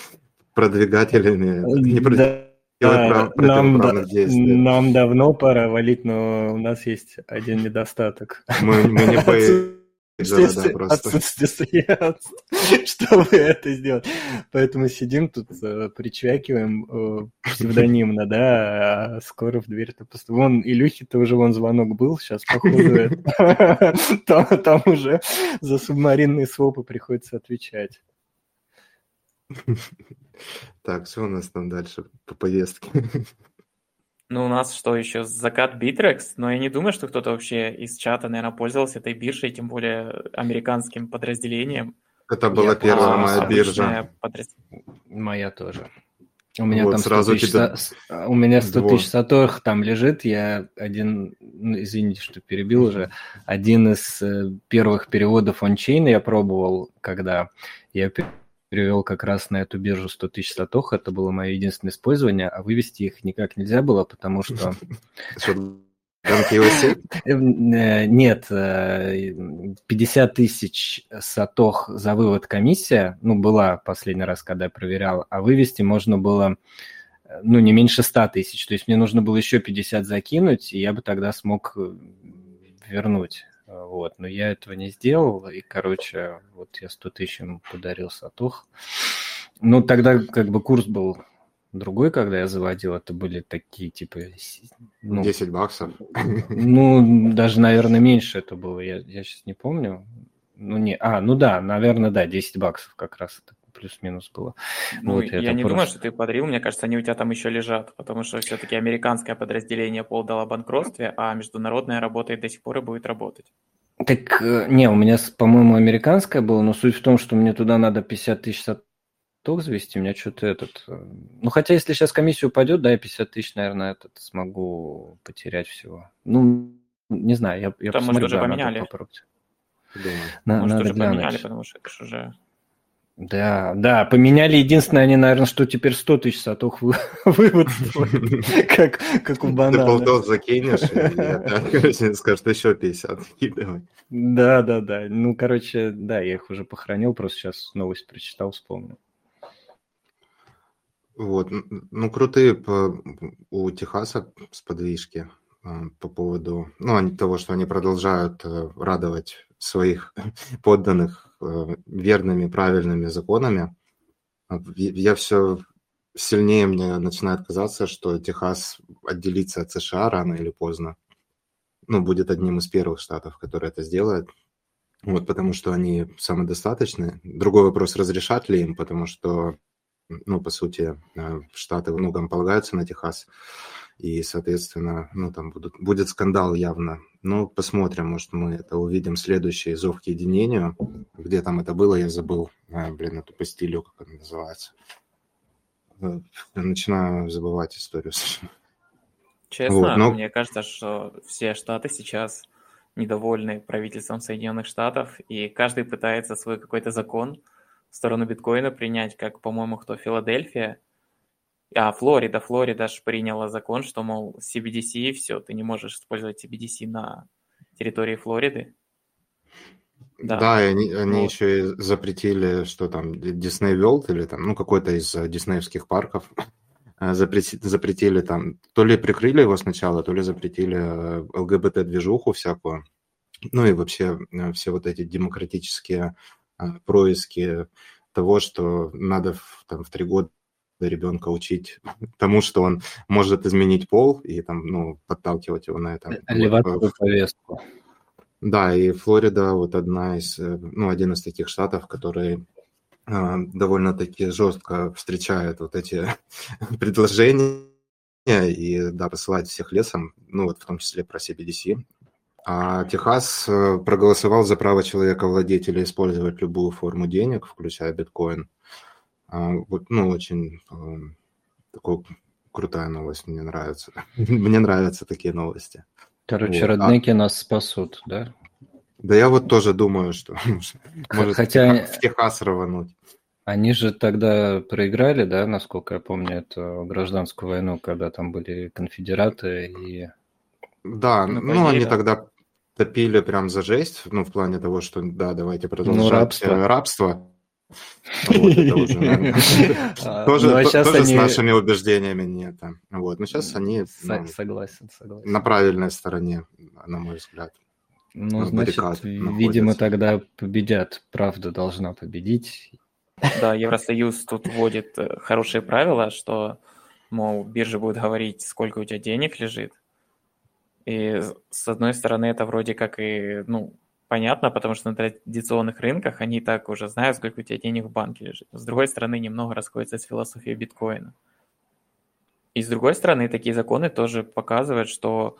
продвигателями. Не да, прав, нам, нам давно пора валить, но у нас есть один недостаток. Мы, мы не по отсутствие, средств, чтобы это сделать. Поэтому сидим тут, э, причвякиваем э, псевдонимно, да, а скоро в дверь-то просто... Вон, Илюхи-то уже вон звонок был, сейчас, походу, там уже за субмаринные свопы приходится отвечать. Так, что у нас там дальше по повестке? Ну, у нас что еще? Закат Битрекс, но я не думаю, что кто-то вообще из чата, наверное, пользовался этой биржей, тем более американским подразделением. Это была я первая моя биржа. Подраз... Моя тоже. У меня вот, там 100 сразу тысяч, тебя... у меня 100 тысяч сатох там лежит, я один, ну, извините, что перебил уже, один из э, первых переводов ончейна я пробовал, когда я перевел как раз на эту биржу 100 тысяч сатох. Это было мое единственное использование, а вывести их никак нельзя было, потому что... Э, нет, 50 э, тысяч сатох за вывод комиссия, ну, была последний раз, когда я проверял, а вывести можно было, э, ну, не меньше 100 тысяч. То есть мне нужно было еще 50 закинуть, и я бы тогда смог вернуть. Вот, но я этого не сделал, и, короче, вот я 100 тысяч ему подарил Сатух. Ну, тогда как бы курс был другой, когда я заводил, это были такие, типа... Ну, 10 баксов? Ну, даже, наверное, меньше это было, я, я сейчас не помню. Ну, не, а, ну да, наверное, да, 10 баксов как раз это плюс-минус было. Ну, вот, я не просто... думаю, что ты подарил, мне кажется, они у тебя там еще лежат, потому что все-таки американское подразделение Пол дало банкротстве, а международное работает до сих пор и будет работать. Так, э, не, у меня, по-моему, американское было, но суть в том, что мне туда надо 50 тысяч саток завести, у меня что-то этот... Э, ну, хотя, если сейчас комиссия упадет, да, я 50 тысяч, наверное, этот смогу потерять всего. Ну, не знаю, я, я Там, посмотрю, может, уже да, поменяли. попробовать. На, может, уже поменяли, потому что это же уже да, да, поменяли. Единственное, они, наверное, что теперь 100 тысяч сатох вы, вывод как, как у банана. Ты полтос закинешь, и скажет, еще 50 давай. Да, да, да. Ну, короче, да, я их уже похоронил, просто сейчас новость прочитал, вспомнил. Вот, ну, крутые по, у Техаса сподвижки а, по поводу, ну, того, что они продолжают э, радовать своих подданных Э, верными, правильными законами, я все сильнее мне начинает казаться, что Техас отделится от США рано или поздно. Ну, будет одним из первых штатов, который это сделает. Вот, потому что они самодостаточны. Другой вопрос, разрешат ли им, потому что, ну, по сути, э, штаты многом полагаются на Техас и, соответственно, ну, там будут, будет скандал явно. Ну, посмотрим, может, мы это увидим следующий зов к единению. Где там это было, я забыл. А, блин, эту постелю, как она называется. Я начинаю забывать историю Честно, вот, но... мне кажется, что все штаты сейчас недовольны правительством Соединенных Штатов, и каждый пытается свой какой-то закон в сторону биткоина принять, как, по-моему, кто, Филадельфия, а, Флорида, Флорида же приняла закон, что, мол, CBDC, все, ты не можешь использовать CBDC на территории Флориды. Да, да и они, они вот. еще и запретили, что там, Disney World или там, ну, какой-то из э, диснеевских парков, э, запретили, запретили там, то ли прикрыли его сначала, то ли запретили э, ЛГБТ-движуху всякую, ну и вообще все вот эти демократические происки того, что надо в, там, в три года ребенка учить тому, что он может изменить пол и там, ну, подталкивать его на это. Элеваторную повестку. Да, и Флорида вот одна из, э, ну, один из таких штатов, который э, довольно-таки жестко встречает вот эти предложения и, да, посылает всех лесом, ну, вот в том числе про CBDC. А Техас э, проголосовал за право человека владетеля использовать любую форму денег, включая биткоин. А, вот, ну, очень а, такая крутая новость, мне нравится. мне нравятся такие новости. Короче, вот. роднеки а... нас спасут, да? Да я вот тоже думаю, что может Хотя... в Техас рвануть. Они же тогда проиграли, да, насколько я помню, эту гражданскую войну, когда там были конфедераты и... Да, ну, ну они да. тогда топили прям за жесть, ну, в плане того, что, да, давайте продолжать ну, рабство. рабство. Тоже ну, а с нашими убеждениями нет. Вот, но сейчас они ну, согласен, согласен. на правильной стороне, на мой взгляд. Ну, значит, видимо, тогда победят. Правда должна победить. Да, Евросоюз тут вводит э, хорошие правила, что, мол, биржа будет говорить, сколько у тебя денег лежит. И с одной стороны, это вроде как и, ну, понятно, потому что на традиционных рынках они так уже знают, сколько у тебя денег в банке лежит. С другой стороны, немного расходится с философией биткоина. И с другой стороны, такие законы тоже показывают, что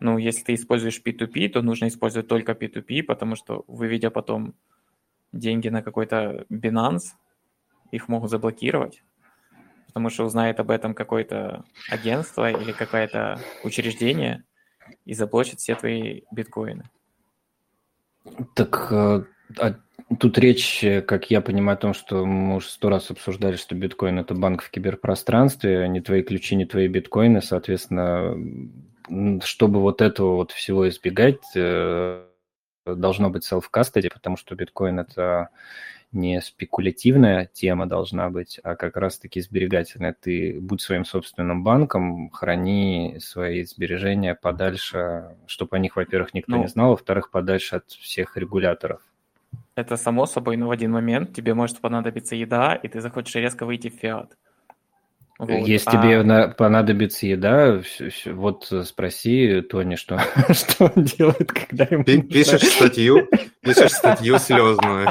ну, если ты используешь P2P, то нужно использовать только P2P, потому что, выведя потом деньги на какой-то Binance, их могут заблокировать, потому что узнает об этом какое-то агентство или какое-то учреждение и заблочит все твои биткоины. Так а, а тут речь, как я понимаю, о том, что мы уже сто раз обсуждали, что биткоин – это банк в киберпространстве, не твои ключи, не твои биткоины, соответственно, чтобы вот этого вот всего избегать, э, должно быть self-custody, потому что биткоин – это не спекулятивная тема должна быть, а как раз-таки сберегательная. Ты будь своим собственным банком, храни свои сбережения подальше, чтобы о них, во-первых, никто ну, не знал, во-вторых, подальше от всех регуляторов. Это само собой, но в один момент тебе может понадобиться еда, и ты захочешь резко выйти в фиат. Вот. Если а... тебе понадобится еда, вот спроси Тони, что, что он делает, когда ему... Ты пишешь статью, пишешь статью слезную.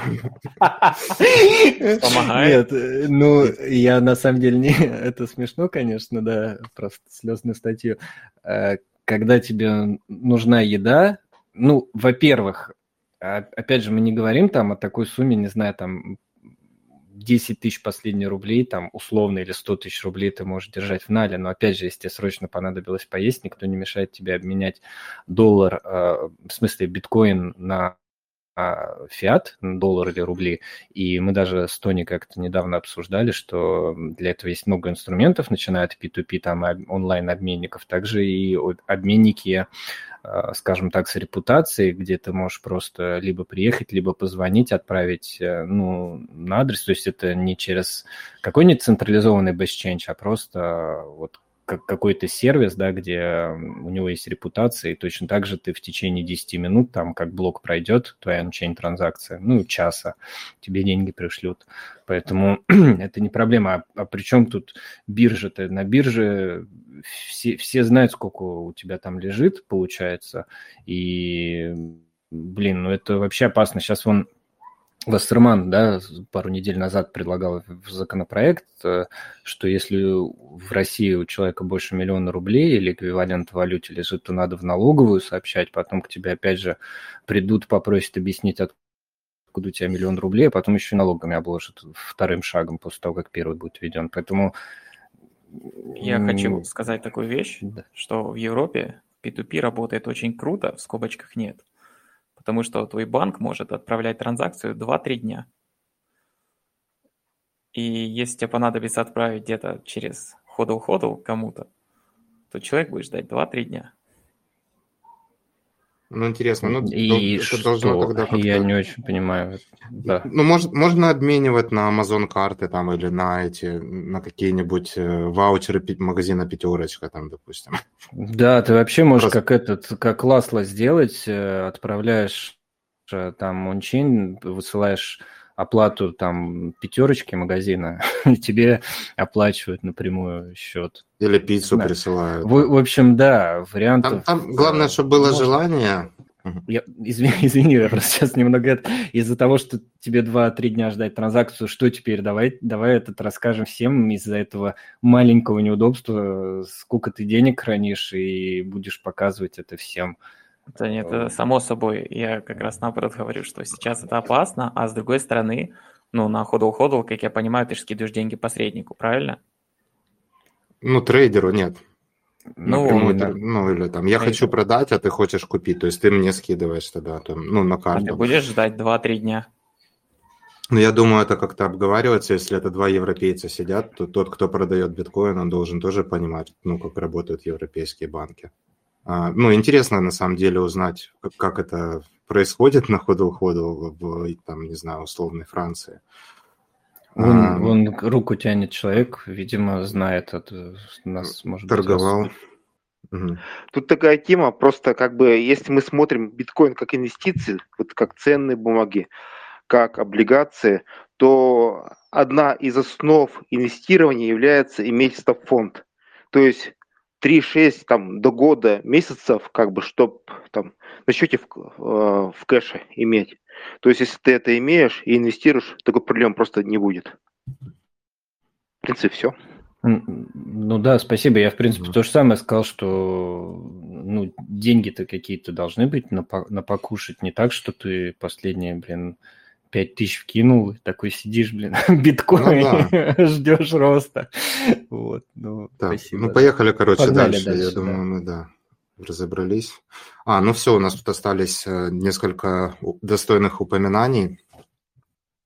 Помогает? Нет, ну, я на самом деле не... Это смешно, конечно, да, просто слезную статью. Э, когда тебе нужна еда, ну, во-первых, опять же, мы не говорим там о такой сумме, не знаю, там 10 тысяч последних рублей, там, условно, или 100 тысяч рублей ты можешь держать в нале, но, опять же, если тебе срочно понадобилось поесть, никто не мешает тебе обменять доллар, э, в смысле биткоин на фиат, доллар или рубли. И мы даже с Тони как-то недавно обсуждали, что для этого есть много инструментов, начиная от P2P, там, онлайн-обменников, также и обменники а, скажем так, с репутацией, где ты можешь просто либо приехать, либо позвонить, отправить э, ну, на адрес. То есть это не через какой-нибудь централизованный BestChange, а просто вот как какой-то сервис, да, где у него есть репутация, и точно так же ты в течение 10 минут, там, как блок пройдет, твоя on-chain транзакция, ну, часа, тебе деньги пришлют. Поэтому это не проблема. А, а при чем тут биржа-то? На бирже все, все знают, сколько у тебя там лежит, получается, и, блин, ну это вообще опасно. Сейчас вон Вассерман, да, пару недель назад предлагал в законопроект, э, что если в России у человека больше миллиона рублей или эквивалент в валюте лежит, то надо в налоговую сообщать, потом к тебе опять же придут, попросят объяснить, откуда у тебя миллион рублей, а потом еще и налогами обложат вторым шагом после того, как первый будет введен. Поэтому... Я хочу сказать такую вещь, да. что в Европе P2P работает очень круто, в скобочках нет потому что твой банк может отправлять транзакцию 2-3 дня. И если тебе понадобится отправить где-то через ходл-ходл кому-то, то человек будет ждать 2-3 дня. Ну, интересно, ну, и это что? должно тогда как-то... Я не очень понимаю. Да. Ну, может, можно обменивать на Amazon карты там или на эти, на какие-нибудь э, ваучеры магазина «Пятерочка» там, допустим. Да, ты вообще можешь Просто... как этот, как Ласло сделать, э, отправляешь э, там ончейн, высылаешь оплату там пятерочки магазина, тебе оплачивают напрямую счет. Или пиццу да. присылают. В, в общем, да, вариантов... Там, там главное, чтобы было может... желание. Я, извини, извини, я просто сейчас немного из-за того, что тебе 2-3 дня ждать транзакцию, что теперь? Давай, давай этот расскажем всем из-за этого маленького неудобства, сколько ты денег хранишь, и будешь показывать это всем. Это, нет, это само собой. Я как раз наоборот говорю, что сейчас это опасно, а с другой стороны, ну, на ходу-ходу, как я понимаю, ты же скидываешь деньги посреднику, правильно? Ну, трейдеру нет. Ну, Напрямую, да. ну или там, я Трейдер. хочу продать, а ты хочешь купить, то есть ты мне скидываешь тогда, там, ну, на карту. А ты будешь ждать 2-3 дня? Ну, я думаю, это как-то обговаривается. Если это два европейца сидят, то тот, кто продает биткоин, он должен тоже понимать, ну, как работают европейские банки. А, ну, интересно, на самом деле, узнать, как, это происходит на ходу-ходу в, там, не знаю, условной Франции. Вон, а, вон руку тянет человек, видимо, знает это, нас, может торговал. быть, Угу. Тут такая тема, просто как бы, если мы смотрим биткоин как инвестиции, вот как ценные бумаги, как облигации, то одна из основ инвестирования является иметь стоп-фонд. То есть 3-6 там, до года месяцев, как бы, чтобы там на счете в, э, в кэше иметь. То есть, если ты это имеешь и инвестируешь, такой проблем просто не будет. В принципе, все. Ну да, спасибо. Я, в принципе, то же самое сказал, что ну, деньги-то какие-то должны быть на, на покушать. Не так, что ты последние, блин, пять тысяч вкинул, такой сидишь, блин, биткоин, ну, да. ждешь роста. Вот, ну, так, спасибо. Ну, поехали, короче, Погнали дальше. дальше. Я думаю, мы, да, разобрались. А, ну все, у нас тут остались э, несколько достойных упоминаний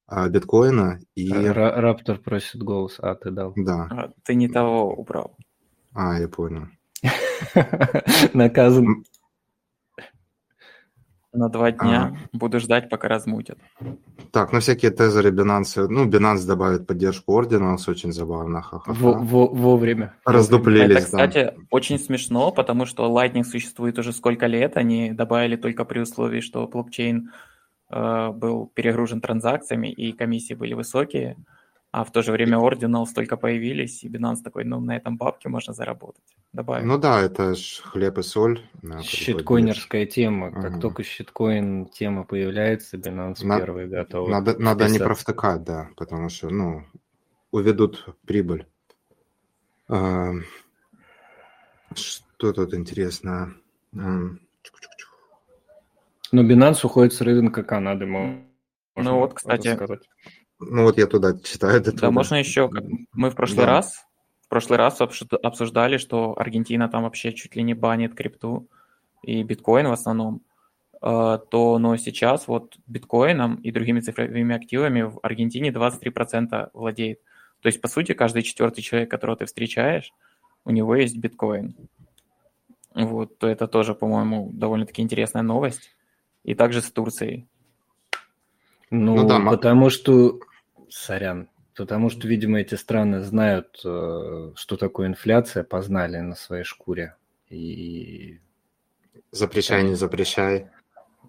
а, биткоина и... Раптор просит голос, а ты дал. Да. А, ты не того убрал. А, я понял. Наказан. На два дня. А. Буду ждать, пока размутят. Так, ну всякие тезеры Binance. Ну, Binance добавит поддержку Ordinals, очень забавно. Ха-ха-ха. Во вовремя. Раздуплились, Это, кстати, да. очень смешно, потому что Lightning существует уже сколько лет. Они добавили только при условии, что блокчейн Э, был перегружен транзакциями, и комиссии были высокие, а в то же время Ordinals только появились, и Binance такой, ну, на этом бабке можно заработать. Добавим. Ну да, это ж хлеб и соль. Щиткоинерская тема. Как ага. только щиткоин тема появляется, Binance На... первый готов. Надо, надо не провтыкать, да, потому что, ну, уведут прибыль. А, что тут интересно? Но Binance уходит с рынка Канады, можно Ну вот, кстати. Ну вот я туда читаю. Да, туда. можно еще. Мы в прошлый да. раз в прошлый раз обсуждали, что Аргентина там вообще чуть ли не банит крипту и биткоин в основном, а, то, но сейчас вот биткоином и другими цифровыми активами в Аргентине 23% владеет. То есть, по сути, каждый четвертый человек, которого ты встречаешь, у него есть биткоин. Вот, то это тоже, по-моему, довольно-таки интересная новость и также с Турцией. Ну, ну да, потому что, сорян, потому что, видимо, эти страны знают, э, что такое инфляция, познали на своей шкуре. И... Запрещай, не запрещай.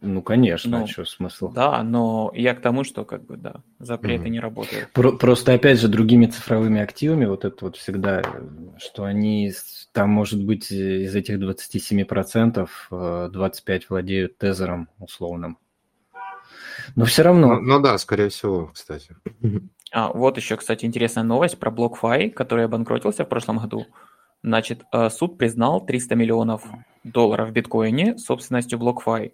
Ну, конечно, ну, а что смысл? Да, но я к тому, что как бы, да, запреты mm. не работают. Про- просто, опять же, другими цифровыми активами, вот это вот всегда, что они, там, может быть, из этих 27% 25 э, владеют тезером условным. Но все равно... Ну, ну да, скорее всего, кстати. А, вот еще, кстати, интересная новость про BlockFi, который обанкротился в прошлом году. Значит, э, суд признал 300 миллионов долларов в биткоине собственностью BlockFi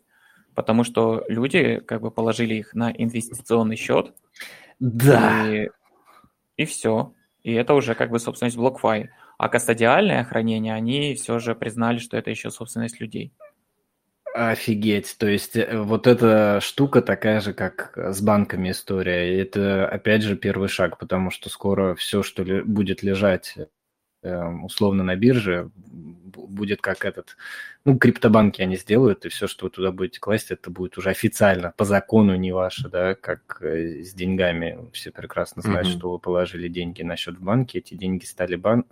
потому что люди как бы положили их на инвестиционный счет. Да. И, и все. И это уже как бы собственность BlockFi. А кастодиальное хранение, они все же признали, что это еще собственность людей. Офигеть. То есть э, вот эта штука такая же, как с банками история. Это, опять же, первый шаг, потому что скоро все, что ли, будет лежать Эм, условно на бирже будет как этот, ну, криптобанки они сделают, и все, что вы туда будете класть, это будет уже официально, по закону не ваше, да, как э, с деньгами. Все прекрасно знают, mm-hmm. что вы положили деньги на счет в банке, эти деньги стали бан...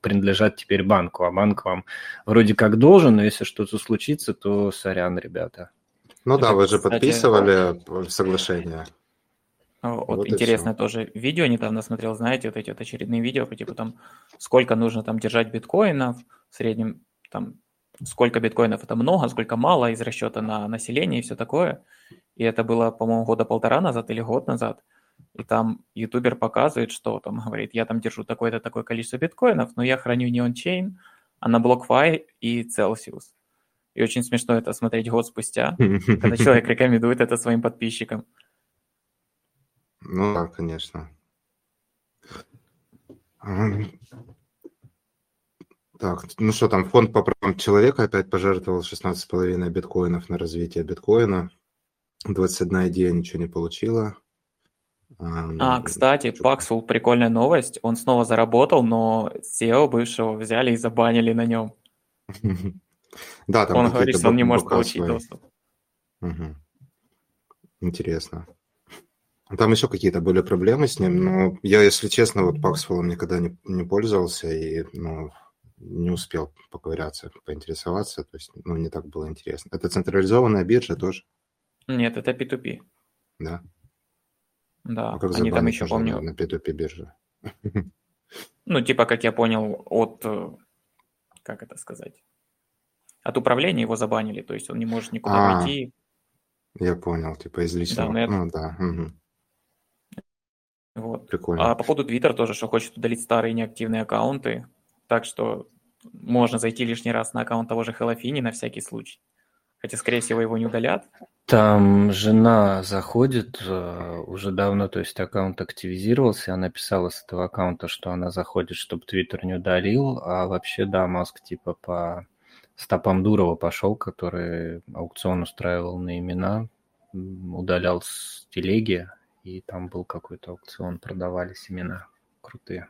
принадлежат теперь банку, а банк вам вроде как должен, но если что-то случится, то сорян, ребята. Ну это, да, вы же кстати, подписывали соглашение. Вот, вот интересное тоже видео недавно смотрел, знаете, вот эти вот очередные видео, по типу там, сколько нужно там держать биткоинов, в среднем там, сколько биткоинов это много, сколько мало из расчета на население и все такое. И это было, по-моему, года полтора назад или год назад. И там ютубер показывает, что там говорит, я там держу такое-то такое количество биткоинов, но я храню не ончейн, а на BlockFi и Celsius. И очень смешно это смотреть год спустя, когда человек рекомендует это своим подписчикам. Ну да, конечно. Так, ну что там, фонд по правам человека опять пожертвовал 16,5 биткоинов на развитие биткоина. 21 идея ничего не получила. А, кстати, Paxful прикольная новость. Он снова заработал, но SEO бывшего взяли и забанили на нем. Да, там Он говорит, что он не может получить доступ. Интересно. Там еще какие-то были проблемы с ним, но я, если честно, вот Paxful никогда не, не пользовался и ну, не успел поковыряться, поинтересоваться, то есть ну, не так было интересно. Это централизованная биржа тоже? Нет, это P2P. Да? Да, а как они там еще, помню... На P2P бирже? Ну, типа, как я понял, от... Э, как это сказать? От управления его забанили, то есть он не может никуда а, Я понял, типа из личного. Да, ну да. Угу. Вот. Прикольно. А по поводу Twitter тоже, что хочет удалить старые неактивные аккаунты. Так что можно зайти лишний раз на аккаунт того же Хэллофини на всякий случай. Хотя, скорее всего, его не удалят. Там жена заходит э, уже давно, то есть аккаунт активизировался, она писала с этого аккаунта, что она заходит, чтобы Твиттер не удалил, а вообще, да, Маск типа по стопам Дурова пошел, который аукцион устраивал на имена, удалял с телеги, и там был какой-то аукцион, продавались имена крутые.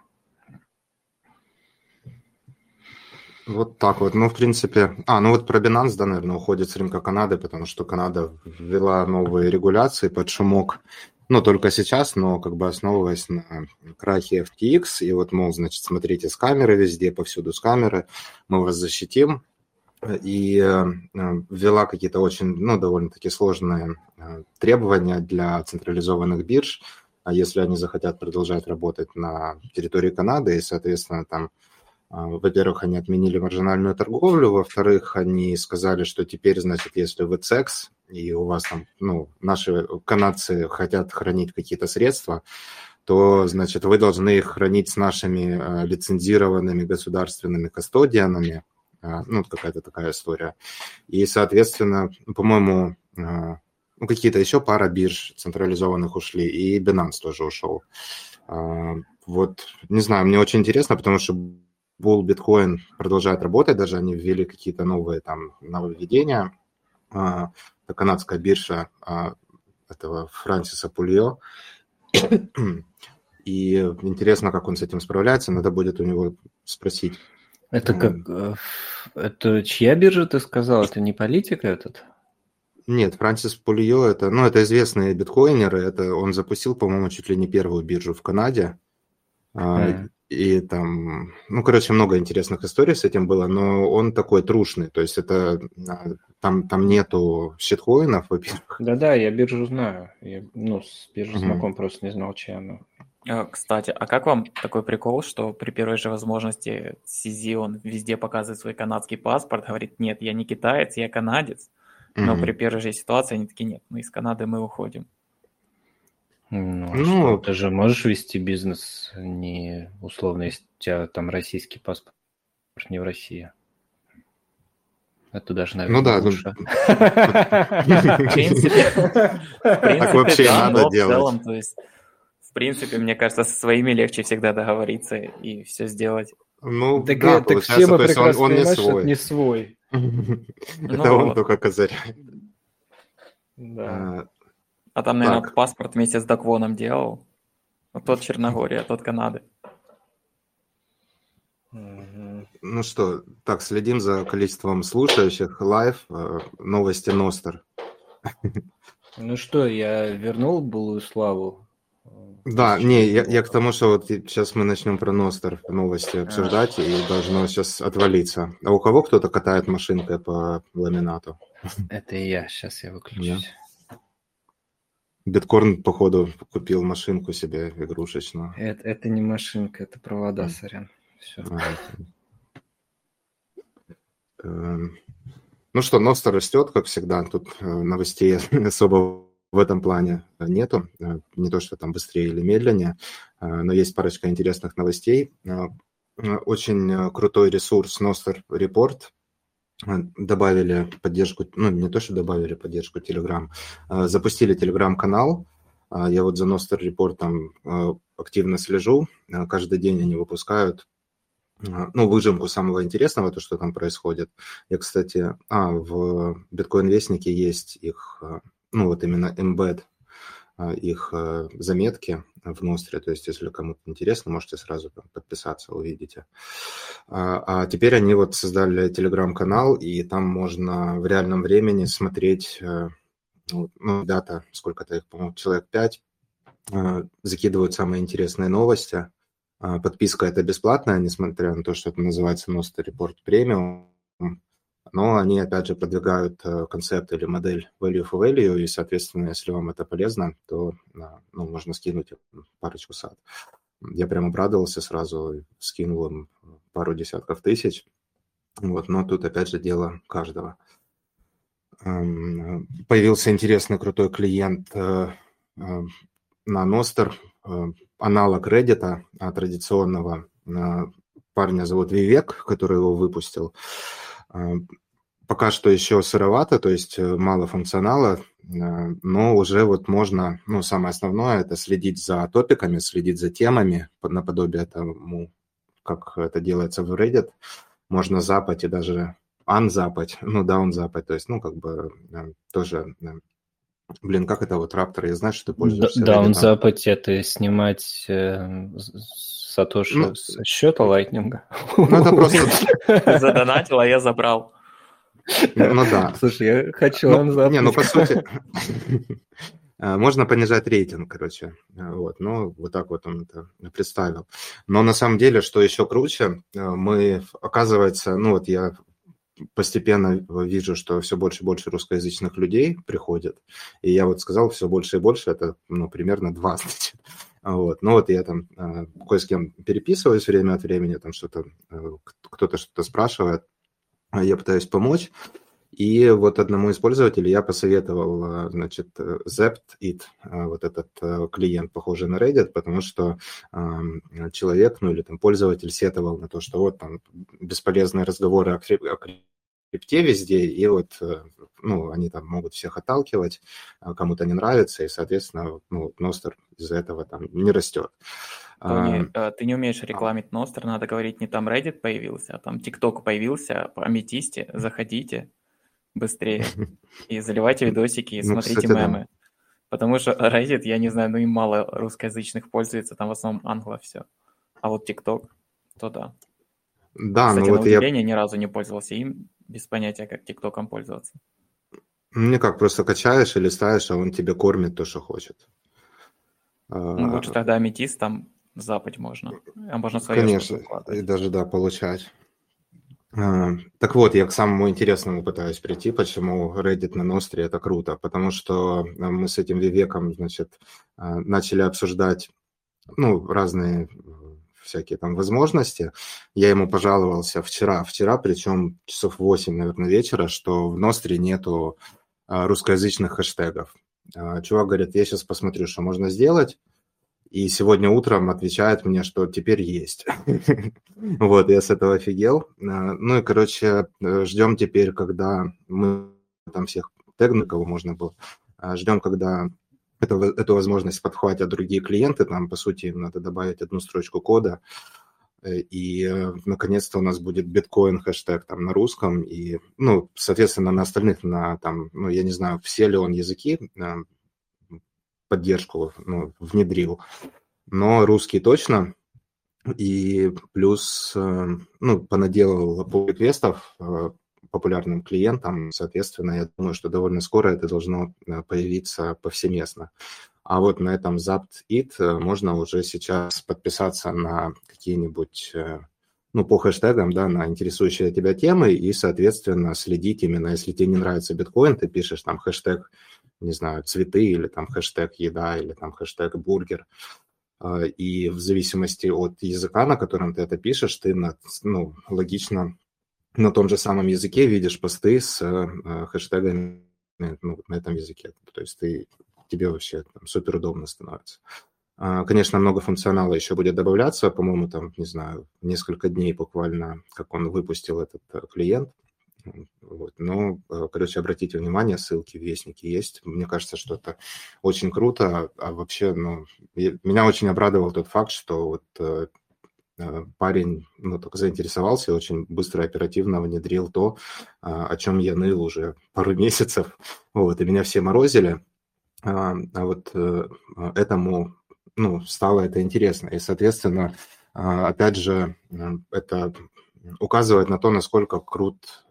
Вот так вот. Ну, в принципе... А, ну вот про Binance, да, наверное, уходит с рынка Канады, потому что Канада ввела новые регуляции под шумок. Ну, только сейчас, но как бы основываясь на крахе FTX. И вот, мол, значит, смотрите с камеры везде, повсюду с камеры, мы вас защитим. И э, ввела какие-то очень, ну, довольно-таки сложные э, требования для централизованных бирж, а если они захотят продолжать работать на территории Канады, и, соответственно, там во-первых, они отменили маржинальную торговлю, во-вторых, они сказали, что теперь, значит, если вы ЦЕКС, и у вас там, ну, наши канадцы хотят хранить какие-то средства, то, значит, вы должны их хранить с нашими лицензированными государственными кастодианами, ну, какая-то такая история. И, соответственно, по-моему, ну, какие-то еще пара бирж централизованных ушли, и Binance тоже ушел. Вот, не знаю, мне очень интересно, потому что Bull биткоин продолжает работать, даже они ввели какие-то новые там нововведения. А, это канадская биржа а, этого Франсиса Пульо. И интересно, как он с этим справляется, надо будет у него спросить. Это как... Э, это чья биржа, ты сказал? Это не политика этот? Нет, Франсис Пульо, это, ну, это известные биткоинеры, это он запустил, по-моему, чуть ли не первую биржу в Канаде. Mm. И там, ну, короче, много интересных историй с этим было, но он такой трушный, то есть это а, там, там нету щиткоинов, во-первых. Да-да, я биржу знаю, я, ну, с биржей mm-hmm. знаком, просто не знал, чья она. А, кстати, а как вам такой прикол, что при первой же возможности Сизи он везде показывает свой канадский паспорт, говорит, нет, я не китаец, я канадец, но mm-hmm. при первой же ситуации они такие, нет, мы из Канады мы уходим. Ну, а ну ты же можешь вести бизнес не условно, если у тебя там российский паспорт не в России. Это даже, наверное, ну, да, лучше. В принципе, так вообще надо делать. Принципе, мне кажется, со своими легче всегда договориться и все сделать. Ну, так, да, так все мы прекрасно он, он не свой. не свой. Это он только козыряет. Да. А, а там, наверное, паспорт вместе с Даквоном делал. Вот тот Черногория, а тот Канады. Ну что, так, следим за количеством слушающих. Лайв, э, новости Ностер. Ну что, я вернул былую славу. Да, не, я, я к тому, что вот сейчас мы начнем про Ностер новости обсуждать, и должно сейчас отвалиться. А у кого кто-то катает машинкой по ламинату? Это я, сейчас я выключусь. Да? Биткорн, походу, купил машинку себе игрушечную. Это, это не машинка, это провода, сорян. Все. А, эм, ну что, Ностер растет, как всегда. Тут э, новостей особо в этом плане нету. Э, не то, что там быстрее или медленнее, э, но есть парочка интересных новостей. Очень крутой ресурс Ностер Report добавили поддержку, ну, не то, что добавили поддержку Telegram, запустили Telegram-канал. Я вот за Nostr репортом а, активно слежу. Каждый день они выпускают ну, выжимку самого интересного, то, что там происходит. Я, кстати, а, в Биткоин-вестнике есть их, ну, вот именно embed их заметки в Ностре, то есть если кому-то интересно, можете сразу подписаться, увидите. А теперь они вот создали телеграм-канал, и там можно в реальном времени смотреть ну, дата, сколько-то их, по-моему, человек пять, закидывают самые интересные новости. Подписка это бесплатная, несмотря на то, что это называется Ностер Report Premium но они, опять же, продвигают э, концепт или модель value for value, и, соответственно, если вам это полезно, то ну, можно скинуть парочку сад. Я прям обрадовался сразу, скинул им пару десятков тысяч, вот, но тут, опять же, дело каждого. Эм, появился интересный крутой клиент э, э, на Ностер, аналог Reddit, а традиционного парня зовут Вивек, который его выпустил. Пока что еще сыровато, то есть э, мало функционала, э, но уже вот можно, ну, самое основное, это следить за топиками, следить за темами, наподобие тому, как это делается в Reddit. Можно запать и даже анзапать, ну, даунзапать, то есть, ну, как бы э, тоже Блин, как это вот Raptor? Я знаю, что ты пользуешься. Даунзапать – это снимать э, Сатоши ну, с счета лайтнинга. Ну, это просто... Задонатил, а я забрал. Ну да. Слушай, я хочу ну, вам Не, ну по сути, э, можно понижать рейтинг, короче. Э, вот, ну, вот так вот он это представил. Но на самом деле, что еще круче, э, мы, оказывается, ну вот я постепенно вижу, что все больше и больше русскоязычных людей приходят. И я вот сказал, все больше и больше, это ну, примерно 20. Вот. Ну вот я там э, кое с кем переписываюсь время от времени, там что-то, э, кто-то что-то спрашивает, а я пытаюсь помочь. И вот одному из пользователей я посоветовал, значит, Zept-It, вот этот клиент, похожий на Reddit, потому что человек, ну или там пользователь сетовал на то, что вот там бесполезные разговоры о, крипте везде, и вот, ну, они там могут всех отталкивать, а кому-то не нравится, и, соответственно, ну, Ностер из-за этого там не растет. Тони, а, ты не умеешь рекламить Ностер, надо говорить, не там Reddit появился, а там TikTok появился, по аметисте, заходите быстрее и заливайте видосики и ну, смотрите кстати, мемы. Да. Потому что Reddit, я не знаю, ну и мало русскоязычных пользуется, там в основном англо все. А вот TikTok, то да. Да, Кстати, ну вот я... ни разу не пользовался им, без понятия, как ТикТоком пользоваться. Ну, как, просто качаешь или ставишь, а он тебе кормит то, что хочет. Ну, лучше а, тогда аметист там запать можно. А можно свое Конечно, и даже, да, получать. А, так вот, я к самому интересному пытаюсь прийти, почему Reddit на Ностре это круто, потому что а, мы с этим Вивеком, значит, а, начали обсуждать, ну, разные всякие там возможности. Я ему пожаловался вчера, вчера, причем часов 8, наверное, вечера, что в Ностре нету русскоязычных хэштегов. Чувак говорит, я сейчас посмотрю, что можно сделать. И сегодня утром отвечает мне, что теперь есть. Вот, я с этого офигел. А, ну и, короче, ждем теперь, когда мы там всех тегнули, кого можно было. А, ждем, когда эту, эту возможность подхватят другие клиенты. Там, по сути, им надо добавить одну строчку кода. Э, и, э, наконец-то, у нас будет биткоин хэштег там на русском. И, ну, соответственно, на остальных, на там, ну, я не знаю, все ли он языки, а, поддержку ну, внедрил. Но русский точно. И плюс, э, ну, понаделал реквестов э, популярным клиентам, соответственно, я думаю, что довольно скоро это должно э, появиться повсеместно. А вот на этом Zapt-It можно уже сейчас подписаться на какие-нибудь, ну, по хэштегам, да, на интересующие тебя темы и, соответственно, следить именно, если тебе не нравится биткоин, ты пишешь там хэштег не знаю, цветы или там хэштег еда или там хэштег бургер. А, и в зависимости от языка, на котором ты это пишешь, ты на, ну, логично на том же самом языке видишь посты с э, хэштегами ну, на этом языке. То есть ты, тебе вообще там, супер удобно становится. А, конечно, много функционала еще будет добавляться, по-моему, там, не знаю, несколько дней буквально, как он выпустил этот э, клиент. Вот. Но, э, короче, обратите внимание, ссылки в Вестнике есть. Мне кажется, что это очень круто. А вообще, ну, меня очень обрадовал тот факт, что вот э, э, парень ну, только заинтересовался и очень быстро, оперативно внедрил то, о чем я ныл уже пару месяцев. Вот, и меня все морозили. а, а вот этому, ну, стало это интересно. И, соответственно, а, опять же, это указывает на то, насколько крут,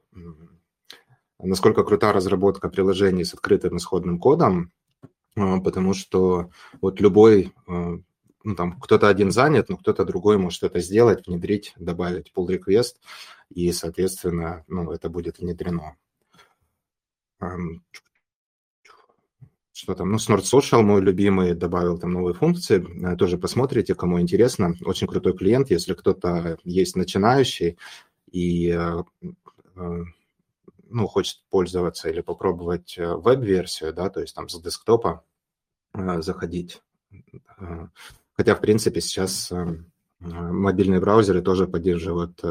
насколько крута разработка приложений с открытым исходным кодом, а, потому что вот любой, ну, там, кто-то один занят, но кто-то другой может это сделать, внедрить, добавить pull request, и, соответственно, ну, это будет внедрено. Что там, ну, Snort Social мой любимый, добавил там новые функции, э, тоже посмотрите, кому интересно. Очень крутой клиент, если кто-то есть начинающий. И э, ну, хочет пользоваться или попробовать веб-версию, да, то есть там с десктопа заходить. Хотя, в принципе, сейчас мобильные браузеры тоже поддерживают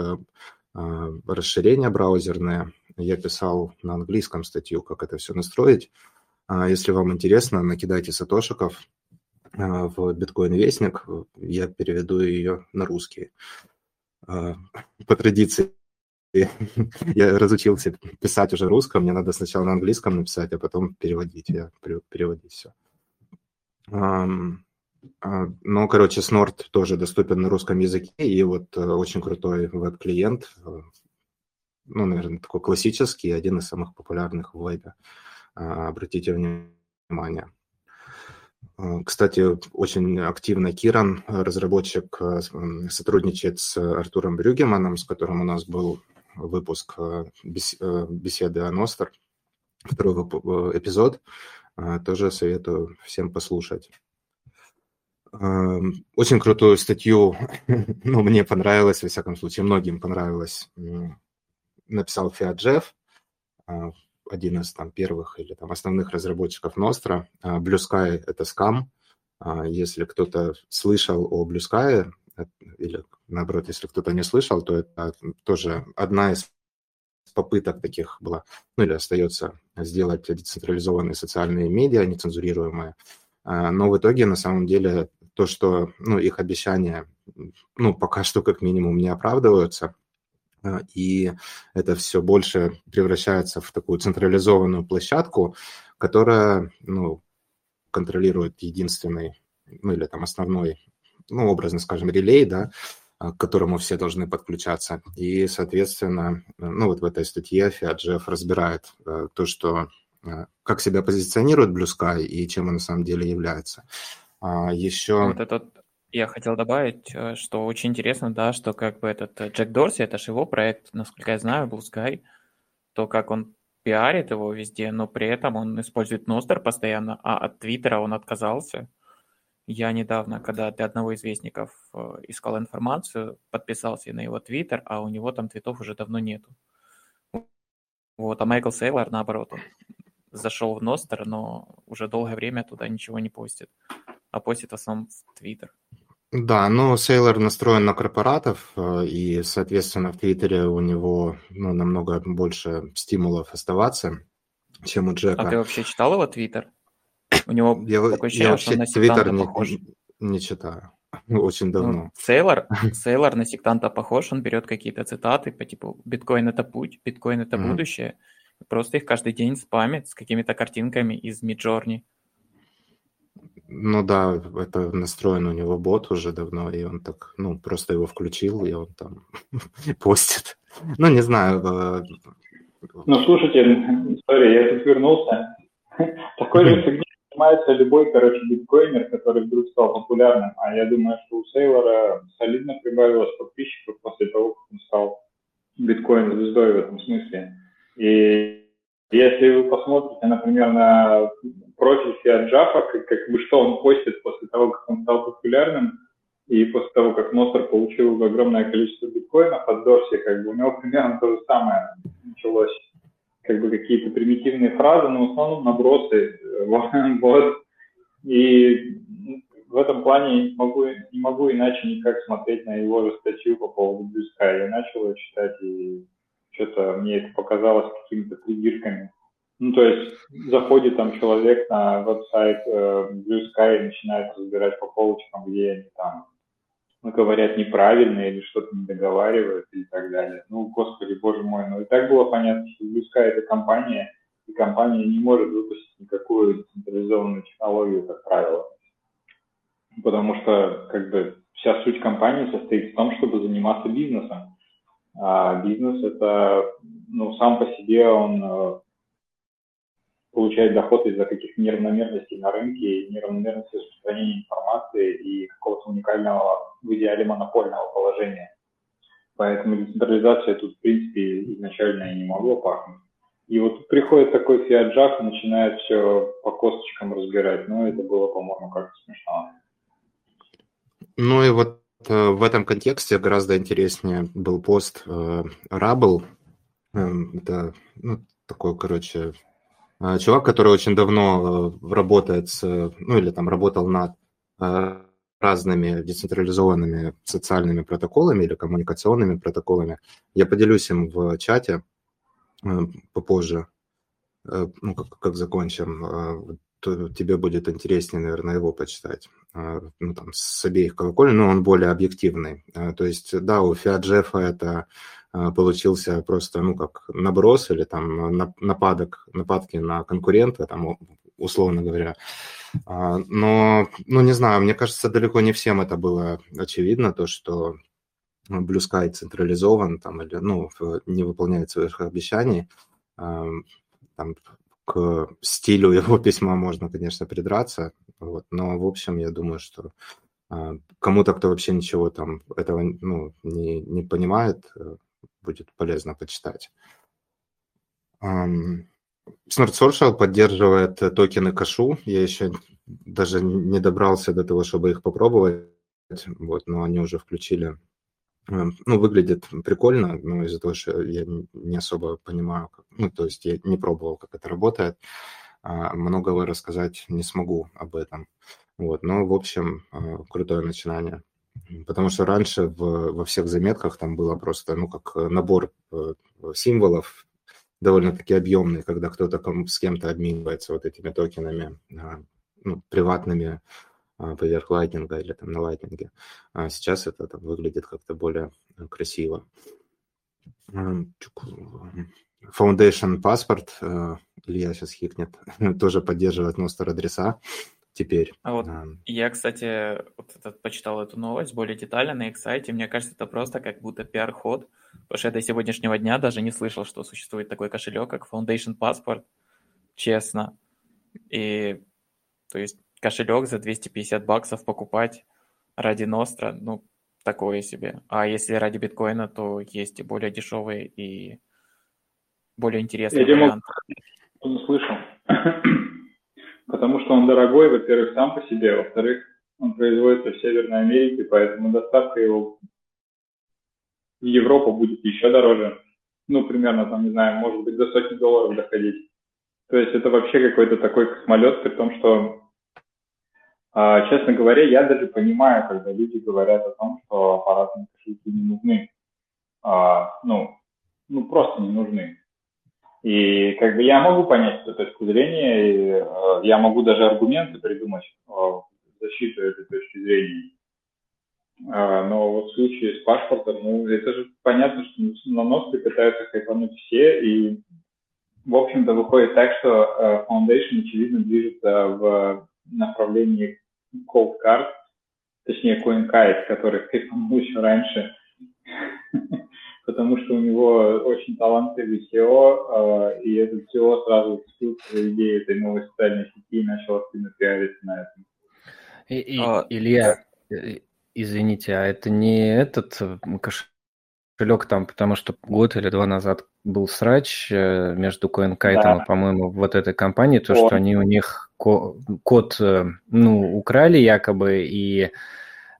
расширения браузерные. Я писал на английском статью, как это все настроить. А если вам интересно, накидайте сатошиков в биткоин-вестник, я переведу ее на русский. По традиции я разучился писать уже русском, мне надо сначала на английском написать, а потом переводить. Я переводить все. Ну, короче, Snort тоже доступен на русском языке, и вот э, очень крутой веб-клиент, э, ну, наверное, такой классический, один из самых популярных в вебе. А, обратите внимание. А, кстати, очень активно Киран, разработчик, а, сотрудничает с Артуром Брюгеманом, с которым у нас был выпуск беседы о Ностер, второй эпизод. Тоже советую всем послушать. Очень крутую статью, ну, мне понравилось, во всяком случае, многим понравилось, написал Фиат Джефф один из там первых или там основных разработчиков Nostra. А, Blue Sky — это скам. Если кто-то слышал о Blue Sky, э, или наоборот, если кто-то не слышал, то это тоже одна из попыток таких была, ну или остается сделать децентрализованные социальные медиа, нецензурируемые. А, но в итоге, на самом деле, то, что ну, их обещания, ну, пока что как минимум не оправдываются, а, и это все больше превращается в такую централизованную площадку, которая ну, контролирует единственный, ну или там основной, ну, образно скажем, релей, да, а, к которому все должны подключаться. И, соответственно, ну вот в этой статье Фиаджеф разбирает э, то, что как себя позиционирует Blue Sky и чем он на самом деле является. А еще... Вот этот я хотел добавить, э, что очень интересно, да, что как бы этот э, Джек Дорси, это же его проект, насколько я знаю, Blue Sky, то, как он пиарит его везде, но при этом он использует Ностер постоянно, а от Твиттера он отказался. Я недавно, когда для одного из вестников э, искал информацию, подписался на его Твиттер, а у него там твитов уже давно нету. Вот, а Майкл Сейлор, наоборот, он зашел в Ностер, но уже долгое время туда ничего не постит, а постит в основном в Твиттер. Да, ну, Сейлор настроен на корпоратов, э, и, соответственно, в Твиттере у него ну, намного больше стимулов оставаться, чем у Джека. А ты вообще читал его Твиттер? У него я, такое ощущение, я вообще что на Твиттер не, похож. не читаю. Очень ну, давно. Ну, Сейлор, Сейлор на сектанта похож, он берет какие-то цитаты по типу «биткоин – это путь», «биткоин – это mm-hmm. будущее», просто их каждый день спамит с какими-то картинками из Миджорни. Ну да, это настроен у него бот уже давно, и он так, ну, просто его включил, и он там постит. Ну, не знаю. Э, ну, слушайте, история, я тут вернулся. Такой же фигней занимается любой, короче, биткоинер, который вдруг стал популярным. А я думаю, что у Сейлора солидно прибавилось подписчиков после того, как он стал биткоин-звездой в этом смысле. И если вы посмотрите, например, на профиль Фиаджафа, как, как бы что он постит после того, как он стал популярным, и после того, как Ностер получил огромное количество биткоинов от Дорси, как бы у него примерно то же самое началось. Как бы какие-то примитивные фразы, но в основном набросы. Вот. И в этом плане не могу, не могу иначе никак смотреть на его же статью по поводу Sky. Я начал ее читать, и что-то мне это показалось какими-то придирками. Ну, то есть заходит там человек на веб-сайт э, Blue Sky и начинает разбирать по полочкам, где они там ну, говорят неправильно или что-то не договаривают и так далее. Ну, господи, боже мой, ну и так было понятно, что Sky это компания, и компания не может выпустить никакую децентрализованную технологию, как правило. Потому что как бы вся суть компании состоит в том, чтобы заниматься бизнесом. А бизнес это, ну, сам по себе он э, получает доход из-за каких-то неравномерностей на рынке, неравномерности распространения информации и какого-то уникального, в идеале, монопольного положения. Поэтому децентрализация тут, в принципе, изначально и не могло пахнуть. И вот приходит такой фиаджак начинает все по косточкам разбирать. Ну, это было, по-моему, как-то смешно. Ну и вот э, в этом контексте гораздо интереснее был пост э, Rubble. Э, это ну, такой, короче, э, чувак, который очень давно э, работает с, ну или там работал над разными децентрализованными социальными протоколами или коммуникационными протоколами. Я поделюсь им в чате э, попозже, э, ну, как, как закончим, э, тебе будет интереснее, наверное, его почитать. Ну, там, с обеих колоколен, но он более объективный. То есть, да, у Фиаджефа это получился просто, ну, как наброс или там нападок, нападки на конкурента, там, условно говоря. А, но, ну, не знаю, мне кажется, далеко не всем это было очевидно, то, что Blue Sky централизован там, или ну, не выполняет своих обещаний. А, там, к стилю его письма можно, конечно, придраться, вот, но, в общем, я думаю, что а, кому-то, кто вообще ничего там этого ну, не, не понимает, э, будет полезно почитать. Smart Social поддерживает токены кашу. Я еще даже не добрался до того, чтобы их попробовать, вот, но они уже включили. Эм, ну, выглядит прикольно, но из-за того, что я не особо понимаю, как, ну, то есть я не пробовал, как это работает, а, многого рассказать не смогу об этом. Вот, но, в общем, э, крутое начинание. Потому что раньше в, во всех заметках там было просто, ну, как набор э, символов, довольно-таки объемный, когда кто-то с кем-то обменивается вот этими токенами а, ну, приватными а, поверх лайтнинга или там на лайтнинге. А сейчас это там, выглядит как-то более э, красиво. Foundation паспорт, э, Илья сейчас хикнет, тоже поддерживает Ностер адреса теперь. А вот я, кстати, вот этот, почитал эту новость более детально на их сайте. Мне кажется, это просто как будто пиар-ход, потому что я до сегодняшнего дня даже не слышал, что существует такой кошелек, как Foundation Passport, честно. И, то есть, кошелек за 250 баксов покупать ради Ностра, ну, такое себе. А если ради биткоина, то есть и более дешевые, и более интересные я варианты. Я не слышал потому что он дорогой, во-первых, сам по себе, во-вторых, он производится в Северной Америке, поэтому доставка его в Европу будет еще дороже. Ну, примерно, там, не знаю, может быть, до сотни долларов доходить. То есть это вообще какой-то такой космолет, при том, что, а, честно говоря, я даже понимаю, когда люди говорят о том, что аппаратные кошельки не нужны. А, ну, ну, просто не нужны. И как бы я могу понять эту точку зрения, и э, я могу даже аргументы придумать э, защиту этой точки зрения. Э, но вот в случае с паспортом, ну, это же понятно, что на носки пытаются хайпануть все, и, в общем-то, выходит так, что э, Foundation, очевидно, движется в направлении Cold Card, точнее CoinKite, который хайпанул еще раньше. Потому что у него очень талантливый SEO, э, и этот SEO сразу вступил в идею этой новой социальной сети и начал активно пиариться на этом. И, и, а, Илья, э, извините, а это не этот кошелек там, потому что год или два назад был срач э, между CoinKite да. и, по-моему, вот этой компанией, то, О. что они у них код, ну, украли якобы, и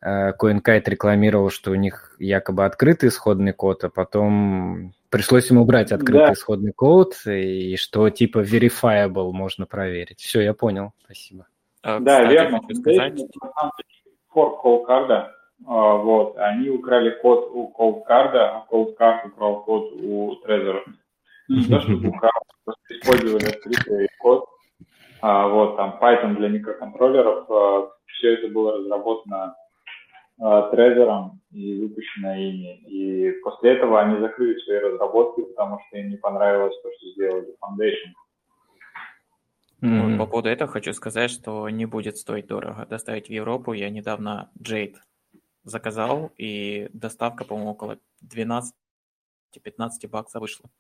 CoinKite рекламировал, что у них якобы открытый исходный код, а потом пришлось ему брать открытый да. исходный код, и что типа verifiable можно проверить. Все, я понял. Спасибо. А, да, Кстати, верно. Сказать... Форк колдкарда, вот, они украли код у колдкарда, а колдкард украл код у Trezor. Не то, что украл, просто использовали открытый код, а, вот, там, Python для микроконтроллеров, а, все это было разработано э, трезером и выпущено ими. И после этого они закрыли свои разработки, потому что им не понравилось то, что сделали Foundation. Mm-hmm. Вот, по поводу этого хочу сказать, что не будет стоить дорого доставить в Европу. Я недавно Jade заказал, и доставка, по-моему, около 12-15 баксов вышла.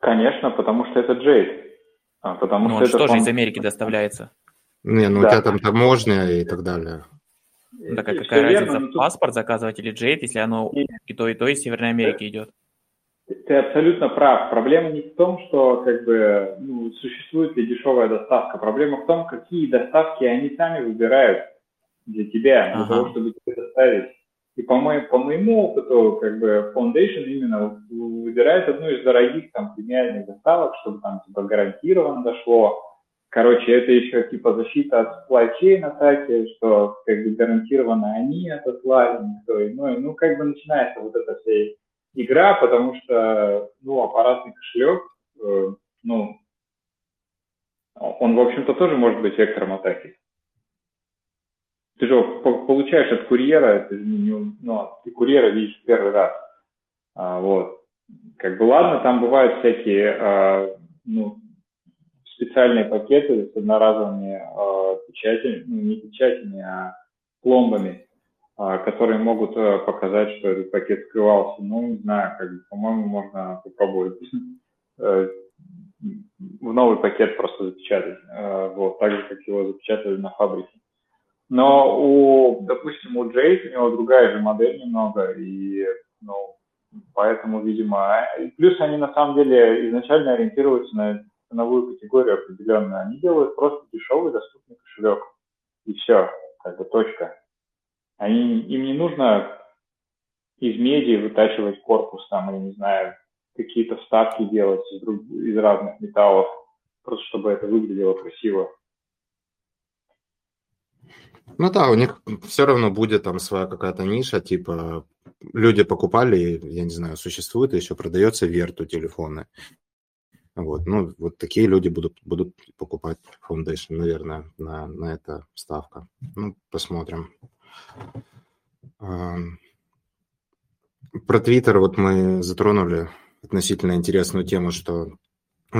Конечно, потому что это Jade. А, потому ну, что он это тоже фон... из Америки доставляется. Не, ну да. у тебя там таможня и так далее. Ну, так а какая разница, верно, паспорт заказывать или Jade, если оно и, и то, и то из Северной Америки идет? Ты абсолютно прав. Проблема не в том, что как бы ну, существует ли дешевая доставка. Проблема в том, какие доставки они сами выбирают для тебя, для ага. того, чтобы тебе доставить. И по, моему, по моему опыту, как бы Foundation именно выбирает одну из дорогих там премиальных доставок, чтобы там типа гарантированно дошло. Короче, это еще типа защита от supply chain атаки, что как бы гарантированно они отослали, никто иной. Ну, как бы начинается вот эта вся игра, потому что, ну, аппаратный кошелек, э, ну, он, в общем-то, тоже может быть вектором атаки. Ты же получаешь от курьера, ты, не, ну, ты курьера видишь первый раз. А, вот. Как бы ладно, там бывают всякие а, ну, специальные пакеты с одноразовыми а, печатями, ну, не печатями, а пломбами, а, которые могут а, показать, что этот пакет скрывался. Ну, не знаю, как бы, по-моему, можно попробовать э, в новый пакет просто запечатать, а, вот, так же, как его запечатали на фабрике. Но у, допустим, у Джейс у него другая же модель немного, и, ну, поэтому, видимо, плюс они на самом деле изначально ориентируются на ценовую категорию определенную. Они делают просто дешевый доступный кошелек. И все, как бы точка. Они, им не нужно из меди вытачивать корпус там, или, не знаю, какие-то вставки делать из, друг, из разных металлов, просто чтобы это выглядело красиво. Ну да, у них все равно будет там своя какая-то ниша, типа люди покупали, я не знаю, существует еще продается верту телефоны. Вот, ну, вот такие люди будут, будут покупать Foundation, наверное, на, на это ставка. Ну, посмотрим. Про Твиттер вот мы затронули относительно интересную тему, что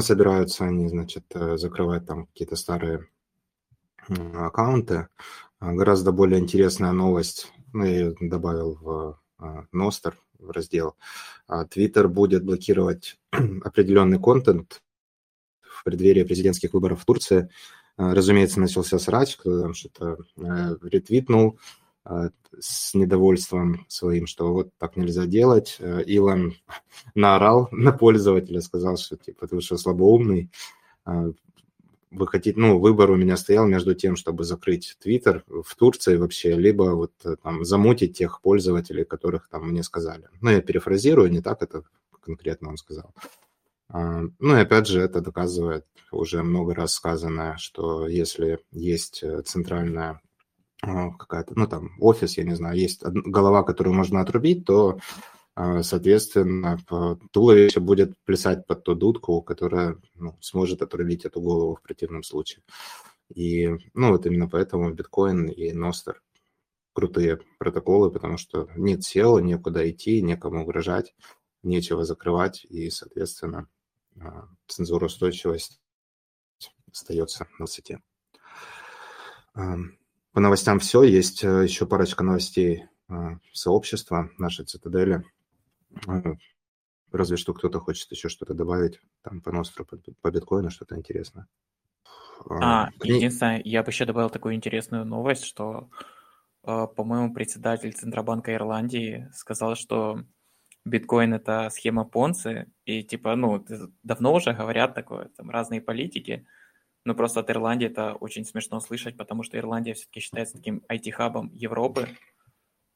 собираются они, значит, э, закрывать там какие-то старые аккаунты. Гораздо более интересная новость, ну, я ее добавил в а, Ностер, раздел. А, Твиттер будет блокировать определенный контент в преддверии президентских выборов в Турции. Разумеется, начался срач, кто там что-то э, ретвитнул с недовольством своим, что вот так нельзя делать. Э, Илон наорал на пользователя, сказал, что типа ты что слабоумный, вы хотите, ну, выбор у меня стоял между тем, чтобы закрыть Твиттер в Турции вообще, либо вот э, там замутить тех пользователей, которых там мне сказали. Ну, я перефразирую, не так это конкретно он сказал. А, ну и опять же, это доказывает уже много раз сказанное, что если есть э, центральная а, какая-то, ну там офис, я не знаю, есть голова, которую можно отрубить, то соответственно, туловище будет плясать под ту дудку, которая ну, сможет отрубить эту голову в противном случае. И, ну, вот именно поэтому биткоин и Ностер крутые протоколы, потому что нет SEO, некуда идти, некому угрожать, нечего закрывать, и, соответственно, а, цензуроустойчивость остается на высоте. По новостям все. Есть э, еще парочка новостей а, сообщества нашей цитадели. Разве что кто-то хочет еще что-то добавить там по Ностру, по, по биткоину, что-то интересное. А, единственное, я бы еще добавил такую интересную новость, что, э, по-моему, председатель Центробанка Ирландии сказал, что биткоин – это схема Понци, и типа, ну, давно уже говорят такое, там разные политики, но просто от Ирландии это очень смешно слышать, потому что Ирландия все-таки считается таким IT-хабом Европы,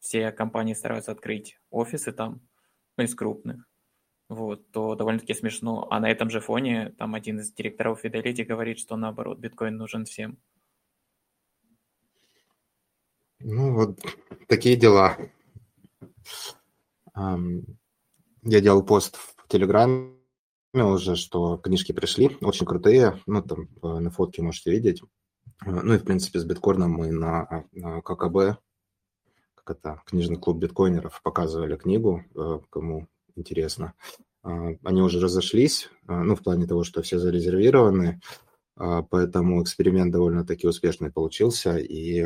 все компании стараются открыть офисы там, из крупных, вот, то довольно-таки смешно. А на этом же фоне там один из директоров Fidelity говорит, что наоборот, биткоин нужен всем. Ну, вот такие дела. Я делал пост в Телеграме уже, что книжки пришли, очень крутые. Ну, там на фотке можете видеть. Ну и, в принципе, с биткоином мы на, на ККБ это книжный клуб биткоинеров показывали книгу, э, кому интересно. А, они уже разошлись, а, ну, в плане того, что все зарезервированы. поэтому эксперимент довольно-таки успешный получился, и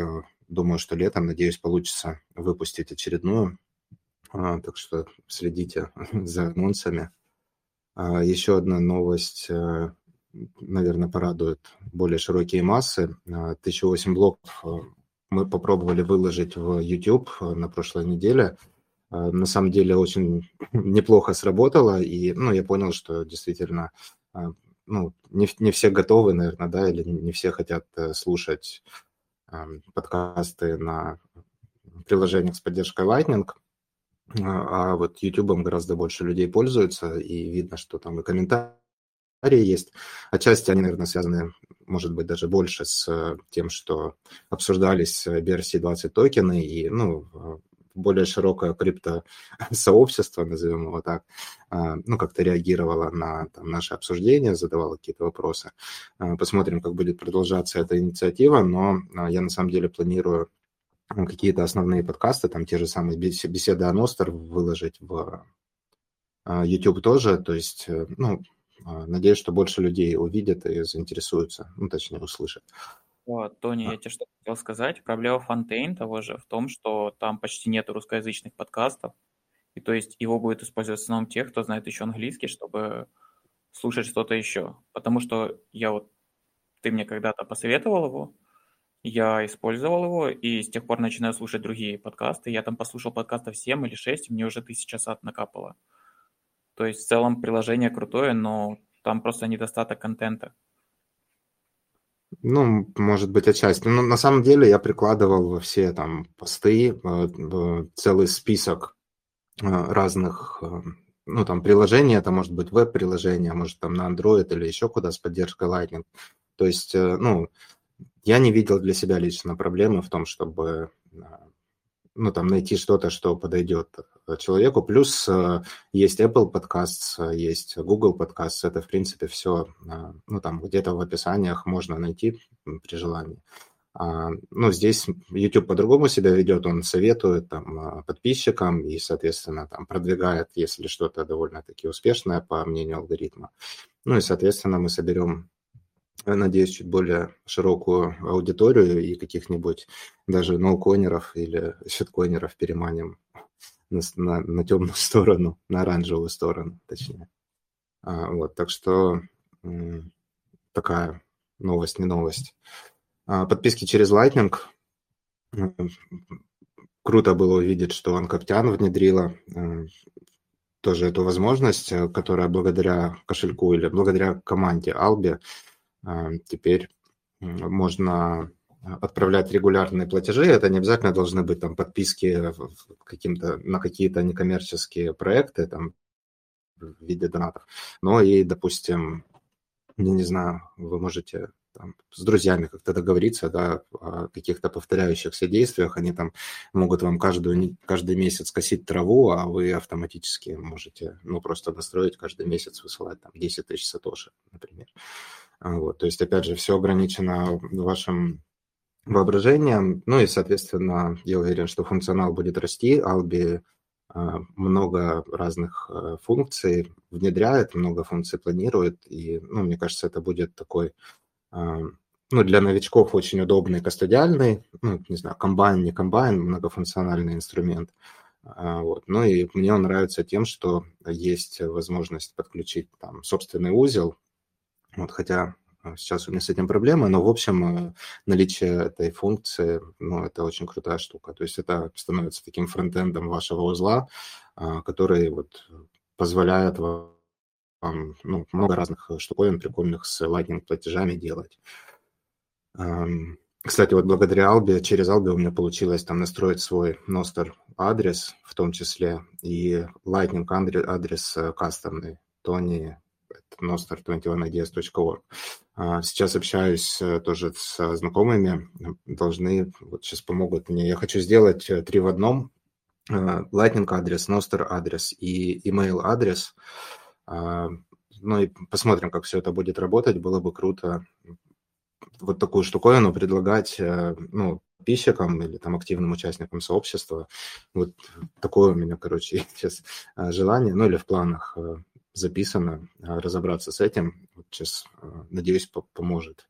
думаю, что летом, надеюсь, получится выпустить очередную, так что следите за анонсами. Еще одна новость, наверное, порадует более широкие массы. 1008 блоков мы попробовали выложить в YouTube на прошлой неделе – а, на самом деле очень неплохо сработало, и ну, я понял, что действительно а, ну, не, не все готовы, наверное, да, или не все хотят э, слушать а, подкасты на приложениях с поддержкой Lightning, а вот YouTube гораздо больше людей пользуются, и видно, что там и комментарии есть. Отчасти они, наверное, связаны, может быть, даже больше с э, тем, что обсуждались версии 20 токены, и, ну, более широкое криптосообщество, назовем его так, ну, как-то реагировало на там, наши обсуждения, задавало какие-то вопросы. Посмотрим, как будет продолжаться эта инициатива, но я на самом деле планирую какие-то основные подкасты, там те же самые беседы о Ностер выложить в YouTube тоже, то есть, э, ну, надеюсь, что больше людей увидят и заинтересуются, ну, точнее, услышат. Вот, Тони, я тебе что хотел сказать. Проблема Фонтейн того же в том, что там почти нет русскоязычных подкастов. И то есть его будет использовать в основном тех, кто знает еще английский, чтобы слушать что-то еще. Потому что я вот, ты мне когда-то посоветовал его, я использовал его, и с тех пор начинаю слушать другие подкасты. Я там послушал подкастов 7 или 6, и мне уже тысяча сад накапало. То есть в целом приложение крутое, но там просто недостаток контента. Ну, может быть, отчасти. Но на самом деле я прикладывал во все там посты э, целый список э, разных, э, ну, там, приложений. Это может быть веб-приложение, может, там, на Android или еще куда с поддержкой Lightning. То есть, ну, я не видел для себя лично проблемы в том, чтобы ну, там, найти что-то, что подойдет э, человеку. Плюс э, есть Apple Podcasts, есть Google Podcasts. Это, в принципе, все, э, ну, там, где-то в описаниях можно найти при желании. А, ну, здесь YouTube по-другому себя ведет, он советует там, подписчикам и, соответственно, там, продвигает, если что-то довольно-таки успешное, по мнению алгоритма. Ну и, соответственно, мы соберем надеюсь, чуть более широкую аудиторию и каких-нибудь даже ноуконеров или щитконеров переманим на, на, на темную сторону, на оранжевую сторону, точнее. А, вот, так что такая новость, не новость. А, подписки через Lightning. Круто было увидеть, что Анкоптян внедрила э, тоже эту возможность, э, которая благодаря кошельку или благодаря команде Albi теперь можно отправлять регулярные платежи. Это не обязательно должны быть там подписки каким-то, на какие-то некоммерческие проекты там, в виде донатов. Но и, допустим, я не знаю, вы можете там, с друзьями как-то договориться да, о каких-то повторяющихся действиях. Они там могут вам каждую, каждый месяц косить траву, а вы автоматически можете ну, просто настроить каждый месяц высылать там 10 тысяч сатоши, например. Вот, то есть, опять же, все ограничено вашим воображением. Ну и, соответственно, я уверен, что функционал будет расти. Albi а, много разных а, функций внедряет, много функций планирует. И, ну, мне кажется, это будет такой, а, ну, для новичков очень удобный кастодиальный, ну, не знаю, комбайн, не комбайн, многофункциональный инструмент. Вот. Ну и мне он нравится тем, что есть возможность подключить там собственный узел, вот, хотя э, сейчас у меня с этим проблемы, но, в общем, э, наличие этой функции, ну, это очень крутая штука. То есть это становится таким фронтендом вашего узла, а, который вот позволяет вам ну, много разных штуковин прикольных с Lightning платежами делать. Кстати, вот благодаря Албе, через Албе у меня получилось там настроить свой Nostr адрес в том числе и Lightning адрес э, кастомный, то не noster21ideas.org. А, сейчас общаюсь э, тоже с знакомыми, должны, вот сейчас помогут мне. Я хочу сделать э, три в одном. А, Lightning адрес, Noster адрес и email адрес. А, ну и посмотрим, как все это будет работать. Было бы круто вот такую штуковину предлагать, э, ну, подписчикам или там активным участникам сообщества. Вот такое у меня, короче, сейчас желание, ну или в планах записано, разобраться с этим. Вот сейчас, надеюсь, поможет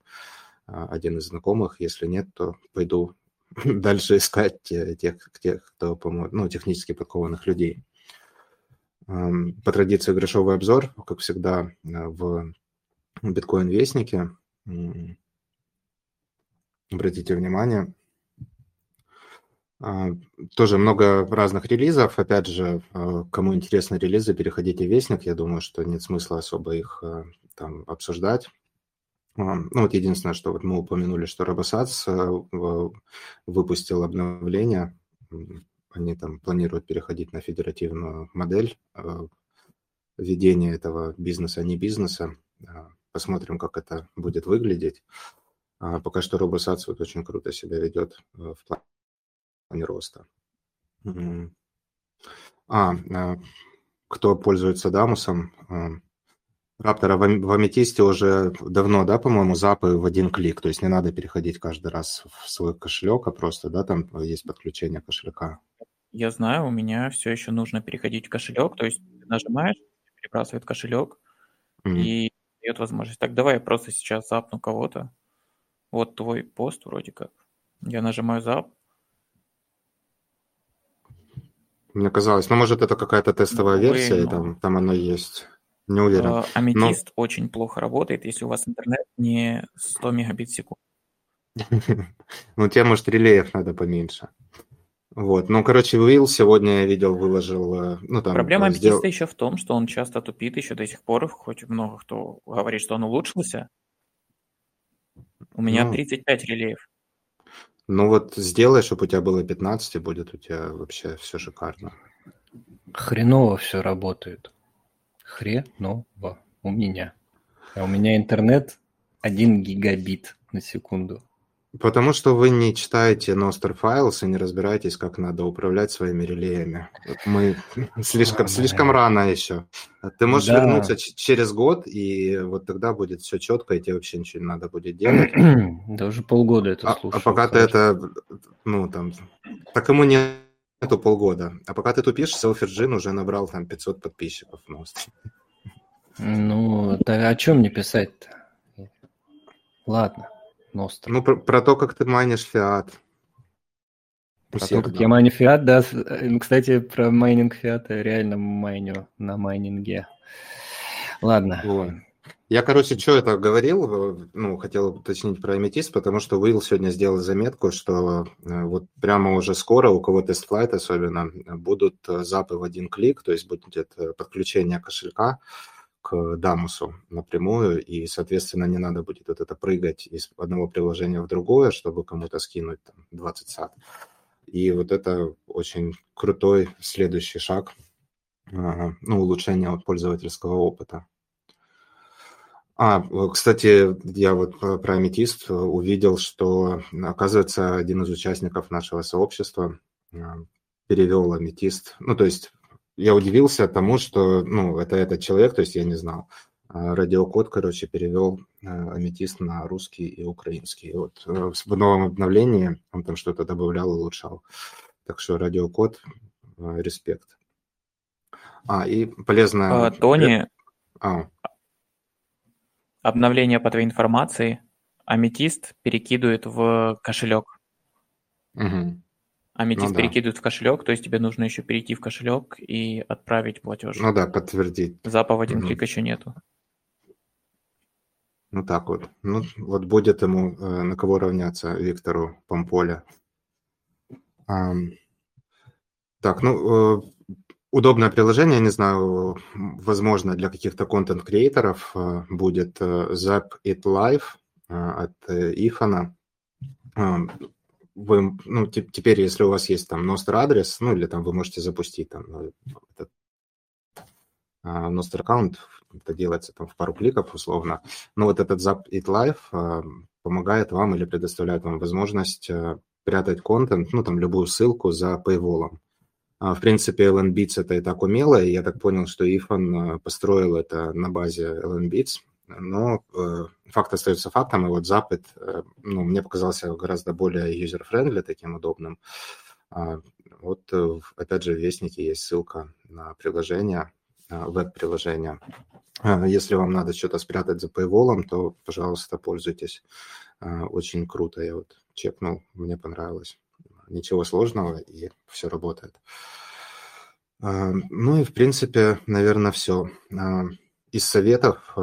один из знакомых. Если нет, то пойду дальше искать тех, тех кто поможет, ну, технически подкованных людей. По традиции грошовый обзор, как всегда, в биткоин-вестнике. Обратите внимание, а, тоже много разных релизов. Опять же, а, кому интересны релизы, переходите в Вестник. Я думаю, что нет смысла особо их а, там обсуждать. Ну вот единственное, что вот мы упомянули, что RoboSats выпустил обновление. Они там планируют переходить на федеративную модель ведения этого бизнеса, не бизнеса. Посмотрим, как это будет выглядеть. Пока что RoboSats вот очень круто себя ведет в плане а не роста. А, а, кто пользуется Дамусом? Раптора в Аметисте уже давно, да, по-моему, запы в один клик, то есть не надо переходить каждый раз в свой кошелек, а просто, да, там есть подключение кошелька. Я знаю, у меня все еще нужно переходить в кошелек, то есть нажимаешь, перебрасывает кошелек mm. и дает возможность. Так, давай я просто сейчас запну кого-то. Вот твой пост вроде как. Я нажимаю зап, Мне казалось, ну, может, это какая-то тестовая ну, версия, и там, там оно есть. Не уверен. А, аметист Но... очень плохо работает, если у вас интернет не 100 мегабит в секунду. Ну, тебе, может, релеев надо поменьше. Вот, ну, короче, Уилл сегодня я видел, выложил, э, ну, там... Проблема аметиста сделал... еще в том, что он часто тупит еще до сих пор, хоть много кто говорит, что он улучшился. У меня ну... 35 релеев. Ну вот сделай, чтобы у тебя было 15, и будет у тебя вообще все шикарно. Хреново все работает. Хреново у меня. А у меня интернет 1 гигабит на секунду. Потому что вы не читаете Nostr Files и не разбираетесь, как надо управлять своими релеями. Мы слишком, слишком рано еще. Ты можешь да. вернуться через год, и вот тогда будет все четко, и тебе вообще ничего не надо будет делать. Да уже полгода это а, А пока ты это, ну там, так ему не нету полгода. А пока ты тупишь, Селферджин уже набрал там 500 подписчиков в. Ну, да о чем мне писать-то? Ладно. Nostr. Ну, про, про то, как ты майнишь фиат. Про то, как я майню фиат, да. Э, кстати, про майнинг фиата реально майню на майнинге. Ладно. Вот. Я, короче, что это говорил, ну, хотел уточнить про Amethyst, потому что Уилл сегодня сделал заметку, что э, вот прямо уже скоро, у кого TestFlight особенно, будут э, запы в один клик, то есть будет подключение кошелька, к Дамусу напрямую, и, соответственно, не надо будет вот это прыгать из одного приложения в другое, чтобы кому-то скинуть там 20 сад. И вот это очень крутой следующий шаг, ну, улучшение пользовательского опыта. А, кстати, я вот про Аметист увидел, что, оказывается, один из участников нашего сообщества а, перевел Аметист, ну, то есть я удивился тому, что, ну, это этот человек, то есть я не знал. А, радиокод, короче, перевел э, аметист на русский и украинский. И вот э, в новом обновлении он там что-то добавлял, улучшал. Так что радиокод, э, респект. А, и полезно... А, Тони, а. обновление по твоей информации, аметист перекидывает в кошелек. Угу. Аметист ну, да. перекидывает в кошелек, то есть тебе нужно еще перейти в кошелек и отправить платеж. Ну да, подтвердить. Запа в один угу. клик еще нету. Ну так вот. Ну вот будет ему э, на кого равняться Виктору Помполе. А, так, ну э, удобное приложение, не знаю, возможно для каких-то контент-креаторов э, будет э, Zap It Live э, от э, Ифана вы, ну, теперь, если у вас есть там Nostr адрес, ну, или там вы можете запустить там ну, этот а, Nostr аккаунт, это делается там в пару кликов условно, но вот этот Zap It Live а, помогает вам или предоставляет вам возможность а, прятать контент, ну, там, любую ссылку за paywall. В принципе, LNBits это и так умело, и я так понял, что Ифан построил это на базе LNBits, но э, факт остается фактом, и вот Запад, э, ну, мне показался гораздо более user-friendly, таким удобным. А, вот, э, опять же, в Вестнике есть ссылка на приложение, веб-приложения. Если вам надо что-то спрятать за paywall, то, пожалуйста, пользуйтесь. Очень круто, я вот чекнул, мне понравилось. Ничего сложного, и все работает. Ну и, в принципе, наверное, все. Из советов,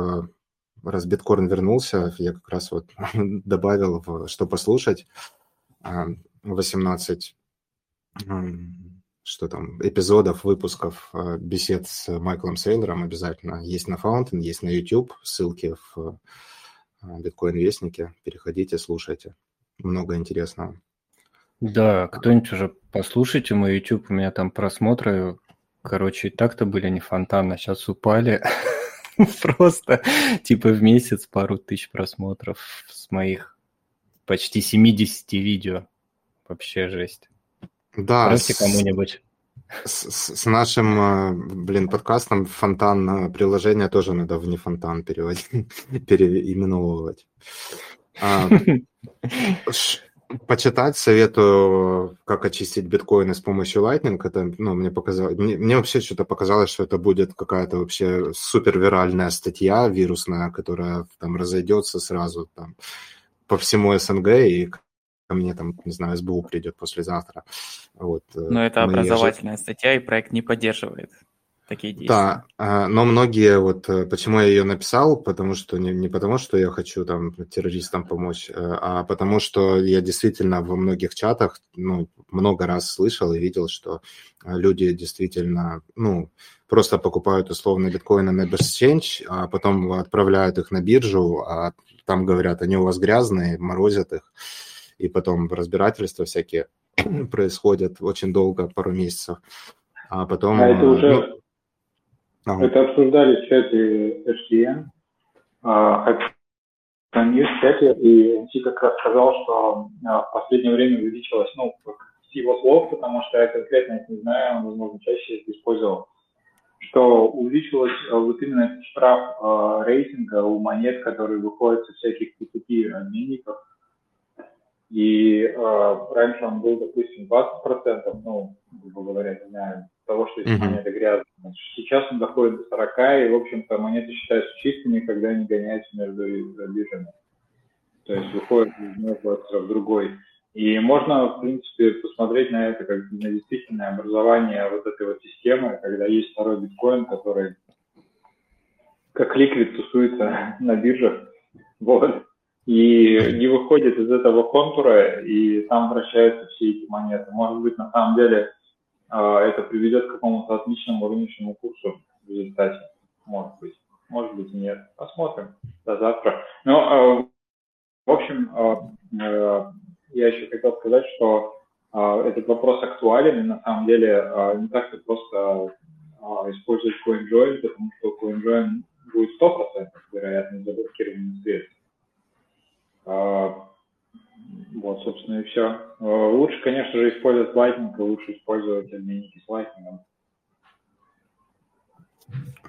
раз биткоин вернулся, я как раз вот добавил, что послушать. 18 что там, эпизодов, выпусков бесед с Майклом Сейлором обязательно есть на Fountain, есть на YouTube, ссылки в биткоин-вестнике. Переходите, слушайте. Много интересного. Да, кто-нибудь уже послушайте мой YouTube, у меня там просмотры, короче, и так-то были не фонтанно, сейчас упали просто, типа в месяц пару тысяч просмотров с моих почти 70 видео. Вообще жесть. Да. Отправьте кому-нибудь. С, с нашим, э, блин, подкастом фонтан э, приложение тоже надо в не фонтан переводить, переименовывать. А, почитать советую, как очистить биткоины с помощью Lightning. Это, ну, мне показалось, мне, мне вообще что-то показалось, что это будет какая-то вообще супер виральная статья вирусная, которая там разойдется сразу там по всему СНГ и ко мне там, не знаю, СБУ придет послезавтра. Вот, э, Но это образовательная же... статья, и проект не поддерживает такие действия. Да, но многие, вот э, почему я ее написал, потому что не, не потому, что я хочу там террористам помочь, э, а потому что я действительно во многих чатах ну, много раз слышал и видел, что люди действительно, ну, просто покупают условно биткоины на BestChange, а потом отправляют их на биржу, а там говорят, они у вас грязные, морозят их и потом разбирательства всякие происходят очень долго, пару месяцев. А потом... А это э, уже... Ну, ага. Это обсуждали в чате HDN, а, в чате, и Си как раз сказал, что а, в последнее время увеличилось, ну, с его слов, потому что я конкретно это не знаю, он, возможно, чаще это использовал, что увеличилось а, вот именно штраф э, рейтинга у монет, которые выходят со всяких P2P обменников, и э, раньше он был, допустим, 20%, ну, грубо говоря, не знаю, того, что эти mm-hmm. монеты грязные. Сейчас он доходит до 40, и, в общем-то, монеты считаются чистыми, когда они гоняются между биржами. То есть выходит из одного в другой. И можно, в принципе, посмотреть на это как на действительное образование вот этой вот системы, когда есть второй биткоин, который как ликвид тусуется на биржах. Вот и не выходит из этого контура, и там вращаются все эти монеты. Может быть, на самом деле это приведет к какому-то отличному рыночному курсу в результате. Может быть. Может быть и нет. Посмотрим. До завтра. Ну, а, в общем, а, я еще хотел сказать, что этот вопрос актуален, и на самом деле не так-то просто использовать CoinJoin, потому что CoinJoin будет 100% вероятность заблокирования средств. А, вот, собственно, и все. А, лучше, конечно же, использовать Lightning, и лучше использовать обменники с Lightning.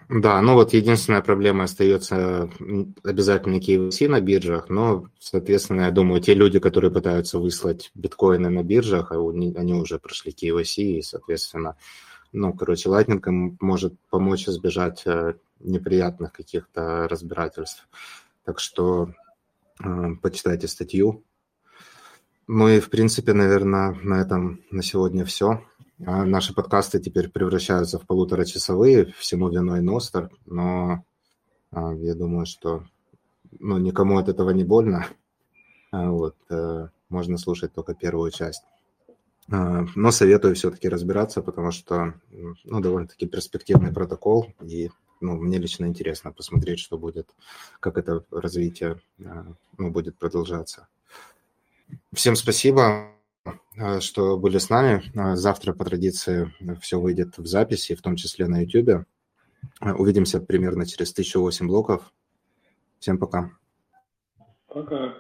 Да, ну вот единственная проблема остается обязательно KYC на биржах, но, соответственно, я думаю, те люди, которые пытаются выслать биткоины на биржах, они, они уже прошли KYC, и, соответственно, ну, короче, Lightning может помочь избежать э, неприятных каких-то разбирательств. Так что Э, почитайте статью. Ну и, в принципе, наверное, на этом на сегодня все. А наши подкасты теперь превращаются в полуторачасовые, всему виной Ностер, но а, я думаю, что ну, никому от этого не больно. А, вот, э, можно слушать только первую часть. Но советую все-таки разбираться, потому что ну, довольно-таки перспективный протокол, и ну, мне лично интересно посмотреть, что будет, как это развитие ну, будет продолжаться. Всем спасибо, э, что были с нами. Э, завтра по традиции все выйдет в записи, в том числе на YouTube. Увидимся примерно через 1008 блоков. Всем пока. Пока.